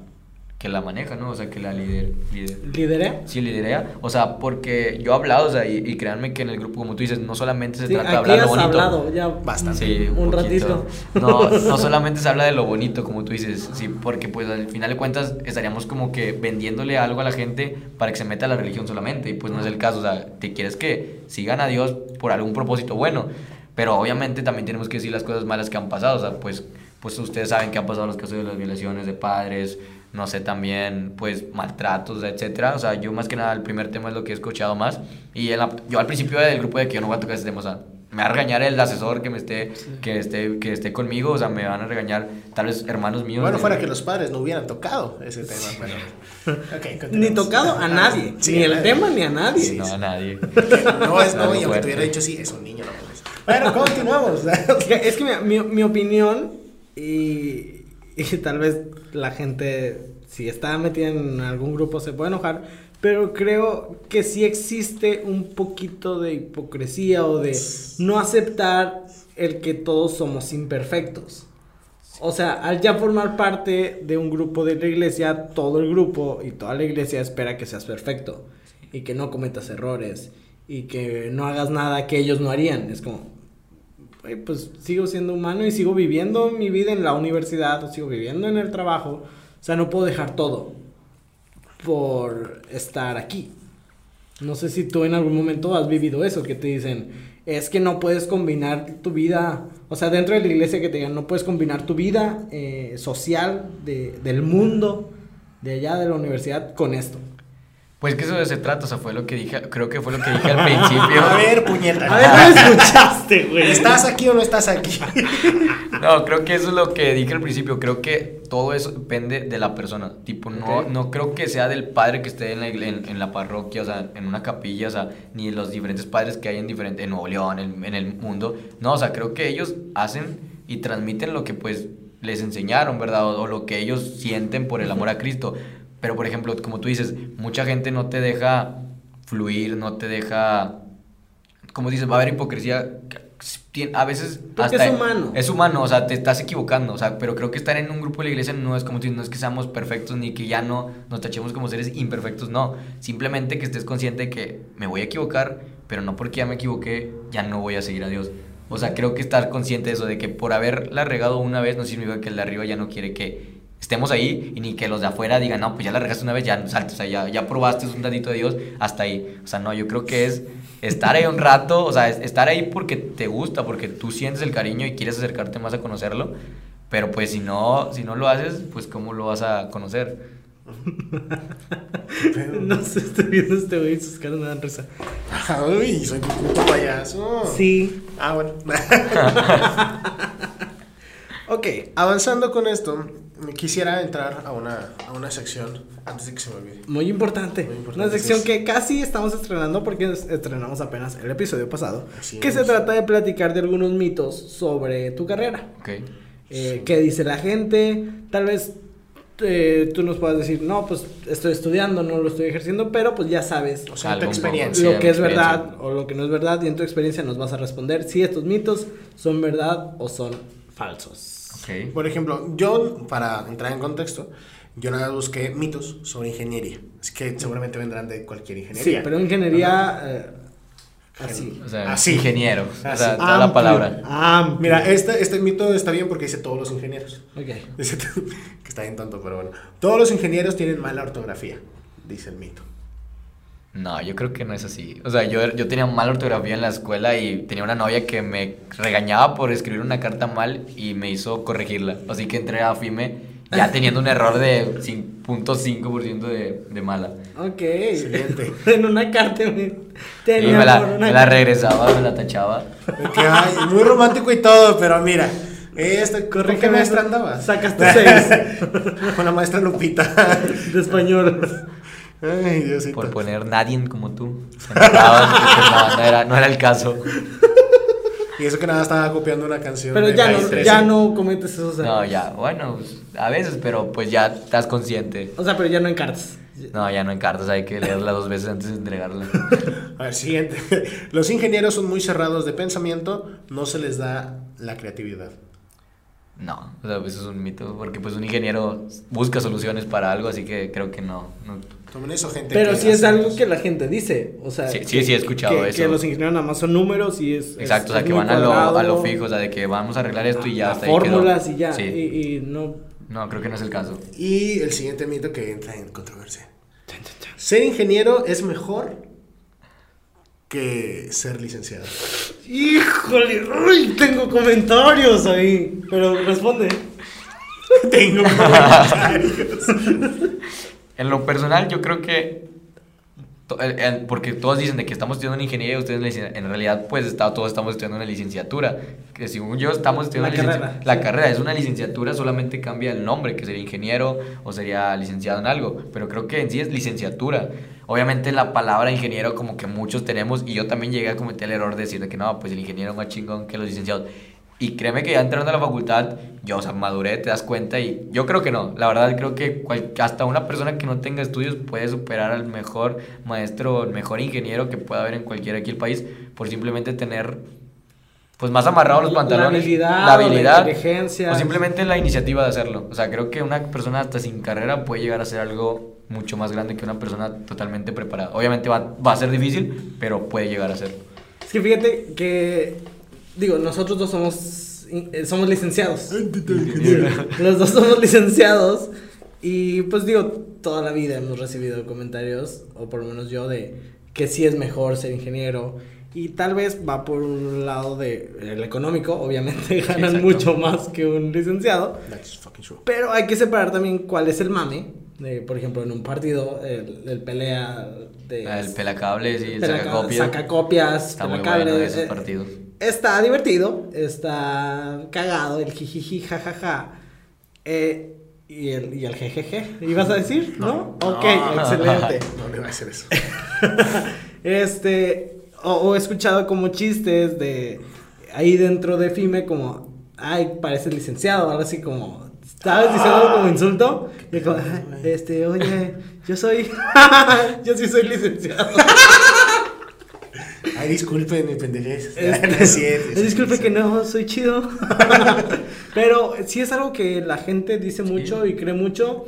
que la maneja, ¿no? O sea, que la lider, lider, ¿Lideré? sí, liderea. O sea, porque yo he hablado, o sea, y, y créanme que en el grupo, como tú dices, no solamente se Sí, trata de hablar lo bonito. hablado ya Bastante. Sí, un, un ratito. No, (laughs) no solamente se habla de lo bonito, como tú dices, sí, porque pues al final de cuentas estaríamos como que vendiéndole algo a la gente para que se meta a la religión solamente, y pues no es el caso, o sea, te quieres que sigan a Dios por algún propósito bueno, pero obviamente también tenemos que decir las cosas malas que han pasado, o sea, pues, pues ustedes saben que han pasado los casos de las violaciones de padres, no sé, también, pues, maltratos, etcétera. O sea, yo más que nada, el primer tema es lo que he escuchado más. Y en la- yo al principio del grupo de que yo no voy a tocar ese tema, o sea, me va a regañar el asesor que me esté, que esté, que esté conmigo, o sea, me van a regañar tal vez hermanos míos. Bueno, de- fuera que los padres no hubieran tocado ese tema, pero. (laughs) Ok, Ni tocado a nadie. Sí, ni el nadie. tema ni a nadie. Sí, No, a nadie. (laughs) No es no, y aunque te hubiera dicho sí, es un niño, no puedes. Bueno, continuamos. Es (laughs) que, es que mi, mi- mi opinión, y, y (laughs) tal vez la gente, si está metida en algún grupo, se puede enojar, pero creo que sí existe un poquito de hipocresía o de no aceptar el que todos somos imperfectos. O sea, al ya formar parte de un grupo de la iglesia, todo el grupo y toda la iglesia espera que seas perfecto y que no cometas errores y que no hagas nada que ellos no harían. Es como, güey, pues sigo siendo humano y sigo viviendo mi vida en la universidad, o sigo viviendo en el trabajo. O sea, no puedo dejar todo por estar aquí. No sé si tú en algún momento has vivido eso, que te dicen, es que no puedes combinar tu vida, o sea, dentro de la iglesia que te digan, no puedes combinar tu vida eh, social de, del mundo, de allá de la universidad, con esto. Pues que eso de se trata, o sea, fue lo que dije, creo que fue lo que dije al (laughs) principio. A ver, puñeta. A ver, ¿no escuchaste, güey? ¿Estás aquí o no estás aquí? (laughs) No, creo que eso es lo que dije al principio. Creo que todo eso depende de la persona. Tipo, no, no creo que sea del padre que esté en la, en, en la parroquia, o sea, en una capilla, o sea, ni de los diferentes padres que hay en, diferente, en Nuevo León, en, en el mundo. No, o sea, creo que ellos hacen y transmiten lo que pues les enseñaron, ¿verdad? O, o lo que ellos sienten por el amor a Cristo. Pero, por ejemplo, como tú dices, mucha gente no te deja fluir, no te deja como dices, va a haber hipocresía. A veces. Porque es humano. Es humano, o sea, te estás equivocando. O sea, pero creo que estar en un grupo de la iglesia no es como tú dices, no es que seamos perfectos ni que ya no nos tachemos como seres imperfectos, no. Simplemente que estés consciente de que me voy a equivocar, pero no porque ya me equivoqué, ya no voy a seguir a Dios. O sea, creo que estar consciente de eso, de que por haberla regado una vez no significa que el de arriba ya no quiere que estemos ahí y ni que los de afuera digan, no, pues ya la regaste una vez, ya salte, o sea, ya, ya probaste un ratito de Dios, hasta ahí. O sea, no, yo creo que es estar ahí un rato, o sea, es- estar ahí porque te gusta, porque tú sientes el cariño y quieres acercarte más a conocerlo, pero pues si no, si no lo haces, pues ¿cómo lo vas a conocer? (laughs) No sé, estoy viendo este güey y sus caras me dan risa. Ay, soy tu puto payaso. Sí. Ah, bueno. (laughs) (laughs) Ok. Avanzando con esto, quisiera entrar a una, a una sección antes de que se me olvide. Muy importante. Muy importante, Una sección que casi estamos estrenando porque es- estrenamos apenas el episodio pasado. Así que es. se trata de platicar de algunos mitos sobre tu carrera. ¿Ok? Eh, ¿Qué dice la gente? Tal vez eh, tú nos puedas decir, no, pues estoy estudiando, no lo estoy ejerciendo, pero pues ya sabes O sea, tu experiencia. lo que es verdad o lo que no es verdad y en tu experiencia nos vas a responder si estos mitos son verdad o son falsos. Por ejemplo, yo, para entrar en contexto, yo nada más busqué mitos sobre ingeniería. Así que seguramente vendrán de cualquier Sí, ingeniería. pero ingeniería eh, así. O sea, Así. ingeniero, o sea, toda la palabra. amplio. Mira, este, este mito está bien porque dice todos los ingenieros. Ok. Dice (laughs) que está bien tonto, pero bueno. Todos los ingenieros tienen mala ortografía, dice el mito. No, yo creo que no es así. O sea, yo, yo tenía mala ortografía en la escuela y tenía una novia que me regañaba por escribir una carta mal y me hizo corregirla. Así que entré a FIME ya (laughs) teniendo un error de 5.5% de, de mala. Ok. Excelente. (laughs) en una carta me Y me la, una me la regresaba, me la tachaba. Ay, muy romántico y todo, pero mira. Esto, ¿Con qué Corrígeme, maestra andabas? Sacas tu seis (laughs) Con la maestra Lupita. de español. Ay, Diosito. Por poner nadie como tú. (laughs) No, no era, no era el caso. Y eso que nada estaba copiando una canción. Pero de ya no, 13. ya no cometes esos No, errores. ya, bueno, pues, a veces, pero pues ya estás consciente. O sea, pero ya no en cartas. No, ya no en cartas, hay que leerla dos veces antes de entregarla. (laughs) A ver, siguiente. (laughs) Los ingenieros son muy cerrados de pensamiento, no se les da la creatividad. No, o sea, pues eso es un mito, porque pues un ingeniero busca soluciones para algo, así que creo que no. no. Tomen eso, gente. Pero sí es algo que la gente dice. O sea, Sí, sí, que- sí he escuchado que, eso. Que los ingenieros nada más son números y es. Exacto, es- o sea, es que van a lo, a lo fijo, o sea, de que vamos a arreglar esto y ya quedó. Fórmulas y ya. Sí. Y, y no. No, creo que no es el caso. Y el siguiente mito que entra en controversia. Ser ingeniero es mejor que ser licenciado. Híjole, uy, tengo comentarios ahí. Pero responde. (laughs) Tengo comentarios. En lo personal, yo creo que. Porque todos dicen de que estamos estudiando una ingeniería y ustedes dicen, en realidad, pues está, todos estamos estudiando una licenciatura. Que según yo, estamos estudiando La una carrera, La carrera es una licenciatura, solamente cambia el nombre, que sería ingeniero o sería licenciado en algo. Pero creo que en sí es licenciatura. Obviamente, la palabra ingeniero, como que muchos tenemos, y yo también llegué a cometer el error de decir de que no, pues el ingeniero es más chingón que los licenciados. Y créeme que ya entrando a la facultad, yo, o sea, maduré, te das cuenta y yo creo que no. La verdad, creo que cual- hasta una persona que no tenga estudios puede superar al mejor maestro el mejor ingeniero que pueda haber en cualquier aquí el país por simplemente tener, pues, más amarrados los La pantalones. habilidad, la o la habilidad. inteligencia. O simplemente la iniciativa de hacerlo. O sea, creo que una persona hasta sin carrera puede llegar a hacer algo mucho más grande que una persona totalmente preparada. Obviamente va, va a ser difícil, pero puede llegar a hacerlo. Es que fíjate que, digo, nosotros dos somos, eh, somos licenciados. Los dos somos licenciados. Y pues digo, toda la vida hemos recibido comentarios, o por lo menos yo, de que sí es mejor ser ingeniero. Y tal vez va por un lado de el económico, obviamente (laughs) ganan exacto. mucho más que un licenciado. That's fucking true. Pero hay que separar también cuál es el mame. De, por ejemplo, en un partido, el, el pelea de... El pelacables y el sacacopias. sacacopias, Está muy bueno esos eh, partidos. Está divertido, está cagado, el jijiji, jajaja. Eh, y el, y el jejeje. ¿Ibas a decir? ¿No? Ok, No. excelente. (laughs) No, no iba a hacer eso. (laughs) Este, o, o he escuchado como chistes de ahí dentro de FIME como, ay, pareces licenciado, algo así como, ¿sabes? Diciendo como insulto. Y como, "Ay, este, oye, (laughs) yo soy, (laughs) yo sí soy licenciado. Ay, disculpen mi pendejez. Este, (laughs) No sí, disculpe sí. que no, soy chido. Pero sí es algo que la gente dice mucho y cree mucho.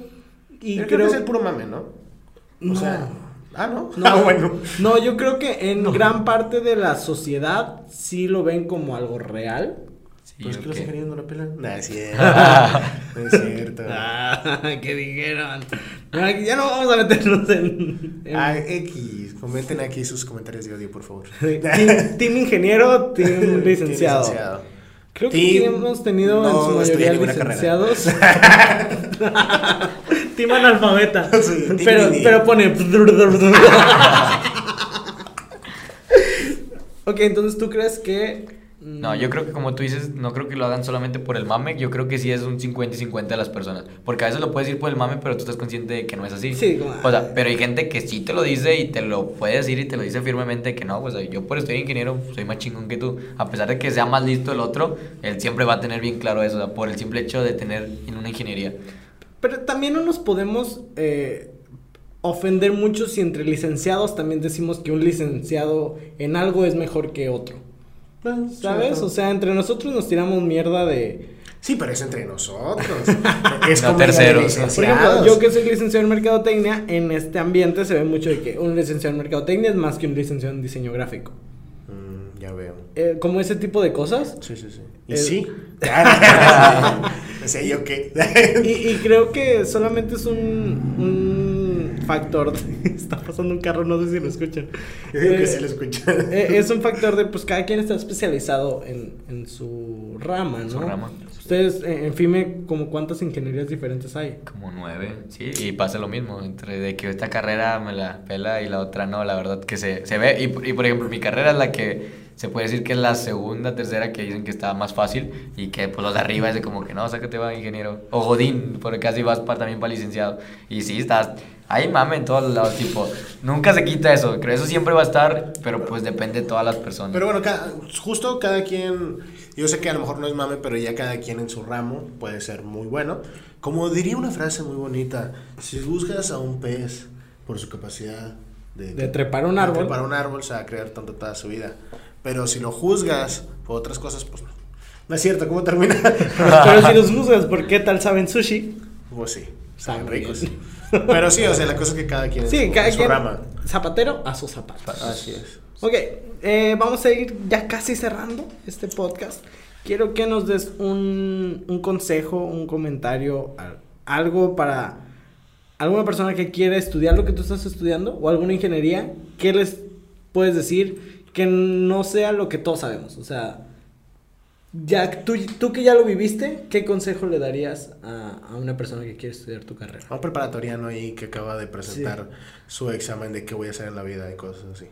Y creo creo que es el puro mame, ¿no? O No. sea. Ah, ¿no? No, Ah, bueno. No, yo creo que en gran parte de la sociedad sí lo ven como algo real. Sí, Pues que los ingenieros no la pelan. No, es cierto. (laughs) no es cierto. Ah, ¿Qué dijeron? Ya no vamos a meternos en. en- Ah, X. Comenten aquí sus comentarios de odio, por favor. team, team ingeniero, (laughs) team licenciado. licenciado. Creo que Team sí hemos tenido en no su estudié mayoría licenciados. (laughs) team analfabeta. Sí, team pero, mini. pero pone. ok, entonces tú crees que. No, yo creo que como tú dices, no creo que lo hagan solamente por el mame, yo creo que sí es un 50 y 50 de las personas. Porque a veces lo puedes decir por el mame, pero tú estás consciente de que no es así. Sí, como- O sea, pero hay gente que sí te lo dice y te lo puede decir y te lo dice firmemente que no, pues yo por estudiar ingeniero soy más chingón que tú. A pesar de que sea más listo el otro, él siempre va a tener bien claro eso, o sea, por el simple hecho de tener en una ingeniería. Pero también no nos podemos eh, ofender mucho si entre licenciados también decimos que un licenciado en algo es mejor que otro. ¿Sabes? O sea, entre nosotros nos tiramos mierda de... Sí, pero es entre nosotros. (laughs) es No como terceros. Por ejemplo, yo que soy licenciado en mercadotecnia, en este ambiente se ve mucho de que un licenciado en mercadotecnia es más que un licenciado en diseño gráfico. Mm, ya veo. Eh, como ese tipo de cosas. Sí, sí, sí. ¿Y sí? (laughs) no (laughs) sé yo qué. Y, y creo que solamente es un, un factor. de- (laughs) está pasando un carro, no sé si lo escuchan. Yo digo que Eh, sí lo escuchan. Eh, es un factor de, pues cada quien está especializado en, en su rama, ¿no? Su rama. Ustedes, eh, en FIME, como cuántas ingenierías diferentes hay? Como nueve, sí, y pasa lo mismo, entre de que esta carrera me la pela y la otra no, la verdad que se, se ve, y, y por ejemplo mi carrera es la que se puede decir que es la segunda, tercera que dicen que está más fácil y que pues los de arriba es de como que no, sácate va ingeniero, o Godín, porque casi vas pa- también para licenciado, y sí, estás, hay mame en todos lados, tipo, nunca se quita eso, creo eso siempre va a estar, pero pues depende de todas las personas. Pero bueno, cada- justo cada quien, yo sé que a lo mejor no es mame, pero ya cada quien en su ramo puede ser muy bueno. Como diría una frase muy bonita, si buscas a un pez por su capacidad de, De trepar un de árbol. trepar un árbol, se va a creer tonto toda su vida. Pero si lo juzgas por otras cosas, pues no. No es cierto, ¿cómo termina? (laughs) Pero si los juzgas, ¿por qué tal saben sushi? pues sí, saben ricos. Pero sí, o sea, la cosa es que cada quien en Sí, cada su quien. rama. Zapatero a sus zapatos. Así es. Ok, eh, vamos a ir ya casi cerrando este podcast. Quiero que nos des un, un consejo, un comentario, al- algo para alguna persona que quiera estudiar lo que tú estás estudiando o alguna ingeniería. ¿Qué les puedes decir que no sea lo que todos sabemos? O sea, Ya, tú, tú que ya lo viviste, ¿qué consejo le darías a, a una persona que quiere estudiar tu carrera? A un preparatoriano ahí que acaba de presentar su examen de qué voy a hacer en la vida y cosas así.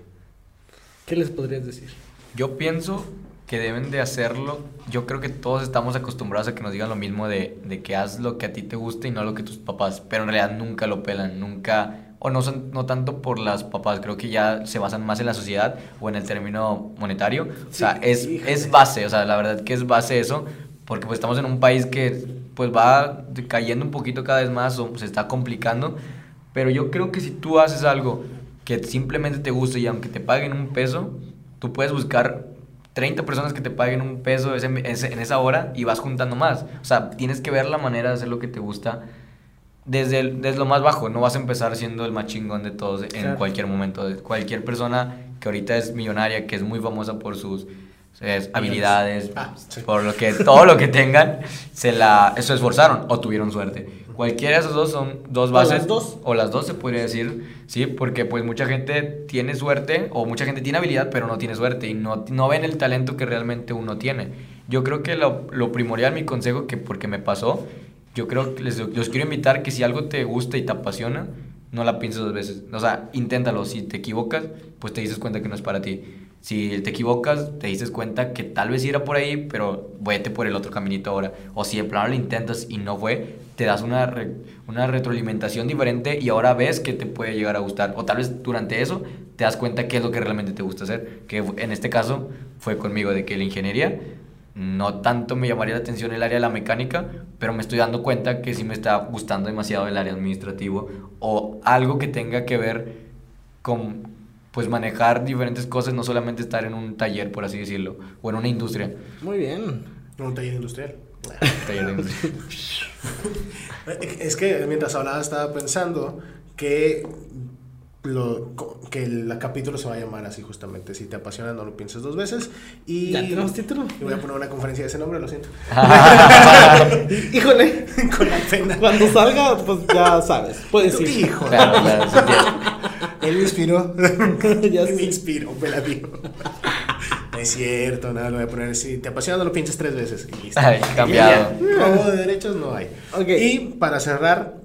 ¿Qué les podrías decir? Yo pienso que deben de hacerlo. Yo creo que todos estamos acostumbrados a que nos digan lo mismo de, de que haz lo que a ti te guste y no lo que tus papás. Pero en realidad nunca lo pelan, nunca. O no, son, no tanto por las papás, creo que ya se basan más en la sociedad o en el término monetario. O sea, es, es base, o sea, la verdad que es base eso, porque pues estamos en un país que pues va cayendo un poquito cada vez más o se está complicando. Pero yo creo que si tú haces algo que simplemente te guste y aunque te paguen un peso, tú puedes buscar 30 personas que te paguen un peso ese- ese- en esa hora y vas juntando más. O sea, tienes que ver la manera de hacer lo que te gusta desde, el- desde lo más bajo. No vas a empezar siendo el más chingón de todos en Claro. cualquier momento. Cualquier persona que ahorita es millonaria, que es muy famosa por sus habilidades, Ah, sí. por lo que todo lo que tengan, se la se esforzaron o tuvieron suerte. Cualquiera de esos dos son dos O bases las dos. o las dos se podría decir, sí, porque pues mucha gente tiene suerte o mucha gente tiene habilidad pero no tiene suerte y no, no ven el talento que realmente uno tiene. Yo creo que lo, lo primordial, mi consejo, que porque me pasó, yo creo que les, los quiero invitar que si algo te gusta y te apasiona, no la pienses dos veces. O sea, inténtalo. Si te equivocas, pues te dices cuenta que no es para ti. Si te equivocas, te dices cuenta que tal vez era por ahí, pero vete por el otro caminito ahora. O si de plano lo intentas y no fue, te das una, re- una retroalimentación diferente y ahora ves que te puede llegar a gustar. O tal vez durante eso te das cuenta qué es lo que realmente te gusta hacer. Que en este caso fue conmigo de que la ingeniería no tanto me llamaría la atención el área de la mecánica, pero me estoy dando cuenta que sí me está gustando demasiado el área administrativo o algo que tenga que ver con pues manejar diferentes cosas, no solamente estar en un taller, por así decirlo, o en una industria. Muy bien. Un taller industrial. (laughs) Taller de industria. (laughs) Es que mientras hablaba estaba pensando que lo, que el capítulo se va a llamar así justamente. Si te apasiona, no lo pienses dos veces. Y, Ya tenemos título. y voy a poner una conferencia de ese nombre, lo siento. (laughs) Híjole, (laughs) Con la pena. cuando salga, pues ya sabes. Puedes ir. Hijo. Claro, claro, se entiende. Él me inspiró. (laughs) Ya me inspiró, me la digo. No es cierto, nada, lo voy a poner así. Te apasiona, no lo pienses tres veces. Y listo. Ay, cambiado. Y ya. Robo de derechos no hay. Y para cerrar,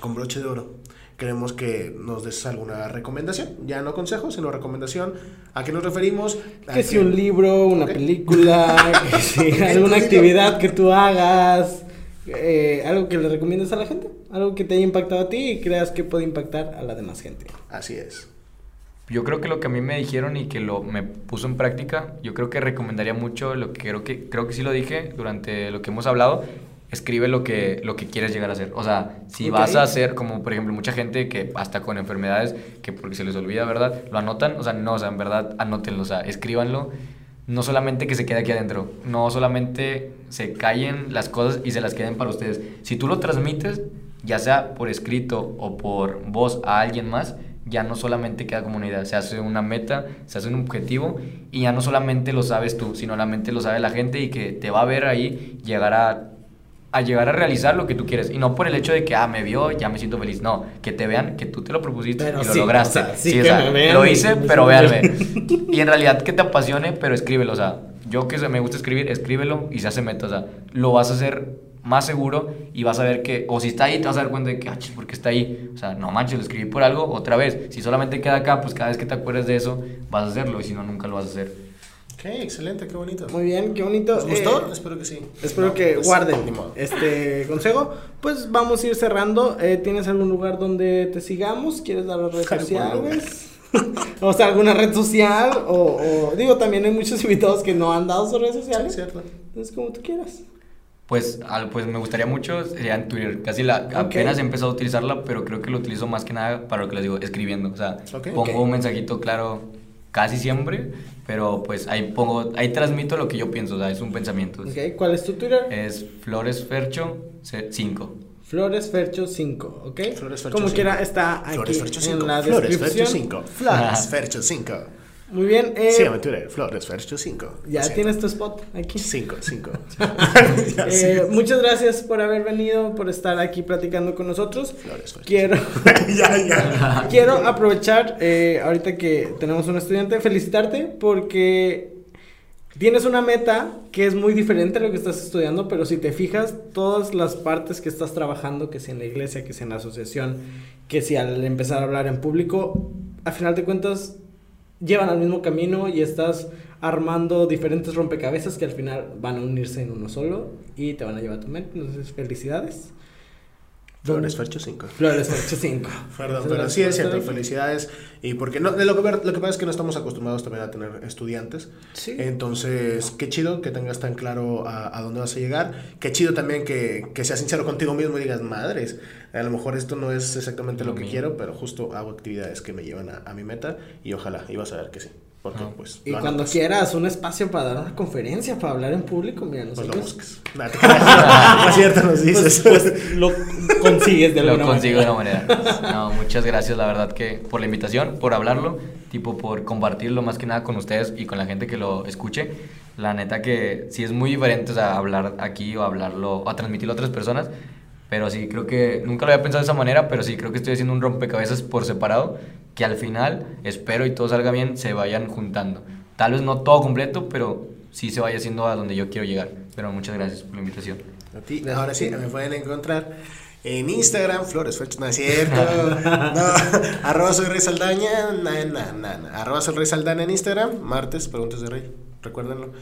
con broche de oro, queremos que nos des alguna recomendación. Ya no consejo, sino recomendación. ¿A qué nos referimos? A Que si un libro, una película, (laughs) que si alguna actividad que tú hagas, eh, algo que le recomiendas a la gente, algo que te haya impactado a ti y creas que puede impactar a la demás gente. Así es. Yo creo que lo que a mí me dijeron y que lo me puso en práctica, yo creo que recomendaría mucho lo que creo que creo que sí lo dije durante lo que hemos hablado, escribe lo que lo que quieres llegar a hacer. O sea, si vas a hacer como por ejemplo mucha gente que hasta con enfermedades que porque se les olvida, ¿verdad? Lo anotan, o sea, no, o sea, en verdad anótenlo, o sea, escríbanlo. No solamente que se quede aquí adentro, no solamente se callen las cosas y se las queden para ustedes. Si tú lo transmites, ya sea por escrito o por voz a alguien más, ya no solamente queda como una idea, se hace una meta, se hace un objetivo y ya no solamente lo sabes tú, sino la mente lo sabe la gente y que te va a ver ahí llegar a, a llegar a realizar lo que tú quieres. Y no por el hecho de que, ah, me vio, ya me siento feliz. No, que te vean que tú te lo propusiste Pero y lo sí, lograste. o sea, sí Sí, o que sea, me vean lo hice, me pero véanme. Y en realidad que te apasione, pero escríbelo. O sea, yo que me gusta escribir, escríbelo y se hace meta. O sea, lo vas a hacer más seguro y vas a ver que, o si está ahí, te vas a dar cuenta de que, ah, ¿por qué está ahí? O sea, no manches, lo escribí por algo, otra vez. Si solamente queda acá, pues cada vez que te acuerdes de eso, vas a hacerlo y si no, nunca lo vas a hacer. Ok, excelente, qué bonito. Muy bien, qué bonito. ¿Les gustó? Eh, Espero que sí. Espero No, que pues, guarden este (laughs) consejo. Pues vamos a ir cerrando. Eh, ¿Tienes algún lugar donde te sigamos? ¿Quieres dar las redes sociales? (laughs) o sea, alguna red social. O, o- digo, también hay muchos (laughs) invitados que no han dado sus redes Sí, sociales. cierto. Entonces, como tú quieras. Pues, al- pues me gustaría mucho, sería en Twitter. Casi la, apenas he empezado a utilizarla, pero creo que lo utilizo más que nada para lo que les digo, escribiendo. O sea, Ok. pongo Ok. un mensajito claro casi siempre, pero pues ahí pongo, ahí transmito lo que yo pienso, o sea, es un pensamiento. Ok, ¿Cuál es tu Twitter? Es Flores Fercho 5. Flores Fercho 5, ¿ok? Flores Fercho Como 5. quiera, está aquí Flores Fercho 5. en la Flores descripción. Fercho 5. Flores Fercho 5. Muy bien. Eh, en Twitter, Flores Fercho 5. ya tienes tu spot aquí. 5, 5. (laughs) (laughs) Eh, muchas gracias por haber venido, por estar aquí platicando con nosotros. Flores Fercho. Quiero, (laughs) ya, ya. quiero aprovechar, eh, ahorita que tenemos un estudiante, felicitarte porque tienes una meta que es muy diferente a lo que estás estudiando, pero si te fijas, todas las partes que estás trabajando, que sea en la iglesia, que sea en la asociación, que si al empezar a hablar en público, al final de cuentas llevan al mismo camino y estás armando diferentes rompecabezas que al final van a unirse en uno solo y te van a llevar a tu mente. Entonces, felicidades. Flores Fercho 5. Flores Fercho 5. Perdón, pero sí es cierto, felicidades. Y porque no, lo, que, lo que pasa es que no estamos acostumbrados también a tener estudiantes. Sí. Entonces, qué chido que tengas tan claro a, a dónde vas a llegar. Qué chido también que, que seas sincero contigo mismo y digas, madres, a lo mejor esto no es exactamente lo, Lo que mío. quiero, pero justo hago actividades que me llevan a, a mi meta y ojalá, y vas a ver que sí. Porque, Ah. pues, Y lo cuando anotas, quieras un espacio para dar una conferencia, para hablar en público, mira, Pues lo nosotros busques. (laughs) No, es cierto, nos dices. pues, pues, (laughs) lo consigues de Lo alguna consigo de manera. una manera. No, muchas gracias, la verdad, que por la invitación, por hablarlo, tipo por compartirlo más que nada con ustedes y con la gente que lo escuche. La neta que sí es muy diferente o sea, hablar aquí o hablarlo, o a transmitirlo a otras personas. Pero sí, creo que nunca lo había pensado de esa manera, pero sí, creo que estoy haciendo un rompecabezas por separado, que al final, espero y todo salga bien, se vayan juntando. Tal vez no todo completo, pero sí se vaya haciendo a donde yo quiero llegar. Pero muchas gracias por la invitación. A ti, ahora sí, me pueden encontrar en Instagram, Flores Fercho, no es cierto, (laughs) no, arroba soy Rey Saldaña, na, na, na, na, arroba soy Rey Saldaña en Instagram, martes, preguntas de Rey, recuérdenlo,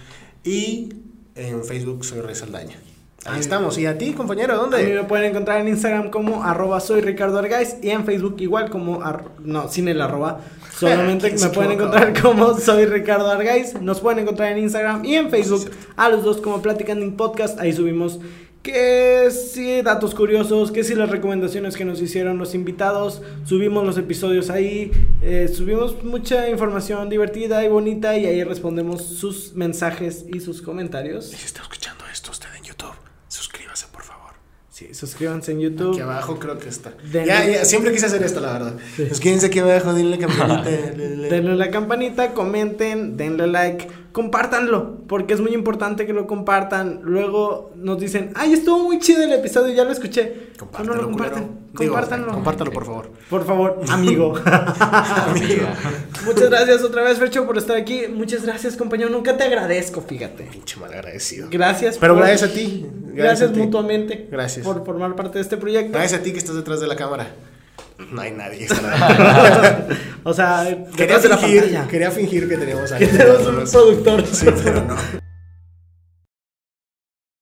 y en Facebook soy Rey Saldaña. Ahí Ay. estamos, y a ti, compañero, A mí ¿dónde? me pueden encontrar en Instagram como arroba soy Ricardo Argaiz y en Facebook igual como ar- no, sin el arroba. (laughs) Solamente ¿Quién me pueden encontrar como soy Ricardo Argaiz. Nos pueden encontrar en Instagram y en Facebook a los dos como Platicando en Podcast. Ahí subimos que sí, datos curiosos, que sí, las recomendaciones que nos hicieron los invitados. Subimos los episodios ahí. eh, subimos mucha información divertida y bonita y ahí respondemos sus mensajes y sus comentarios. Si está escuchando esto usted en YouTube, suscríbase, por favor. Sí, suscríbanse en YouTube. Aquí abajo creo que está. Denle- Ya, ya, siempre quise hacer esto, la verdad. Suscríbanse aquí abajo, denle la campanita. Denle la campanita, comenten, denle like, compártanlo, porque es muy importante que lo compartan. Luego nos dicen, ay, estuvo muy chido el episodio, ya lo escuché. Compártelo, no lo comparten, culero. Digo, compártanlo. compártalo, por favor. Por favor, (laughs) amigo. Amiga. (laughs) Muchas gracias otra vez, Fercho, por estar aquí. Muchas gracias, compañero. Nunca te agradezco, fíjate. Pinche mal agradecido. Gracias. Pero por- gracias a ti. Gracias, a ti. mutuamente. Gracias. Por formar parte de este proyecto. Gracias a ti que estás detrás de la cámara. No hay nadie. (laughs) O sea, Quería fingir, quería fingir que teníamos a Que alguien tenemos un productor. Sí, pero no.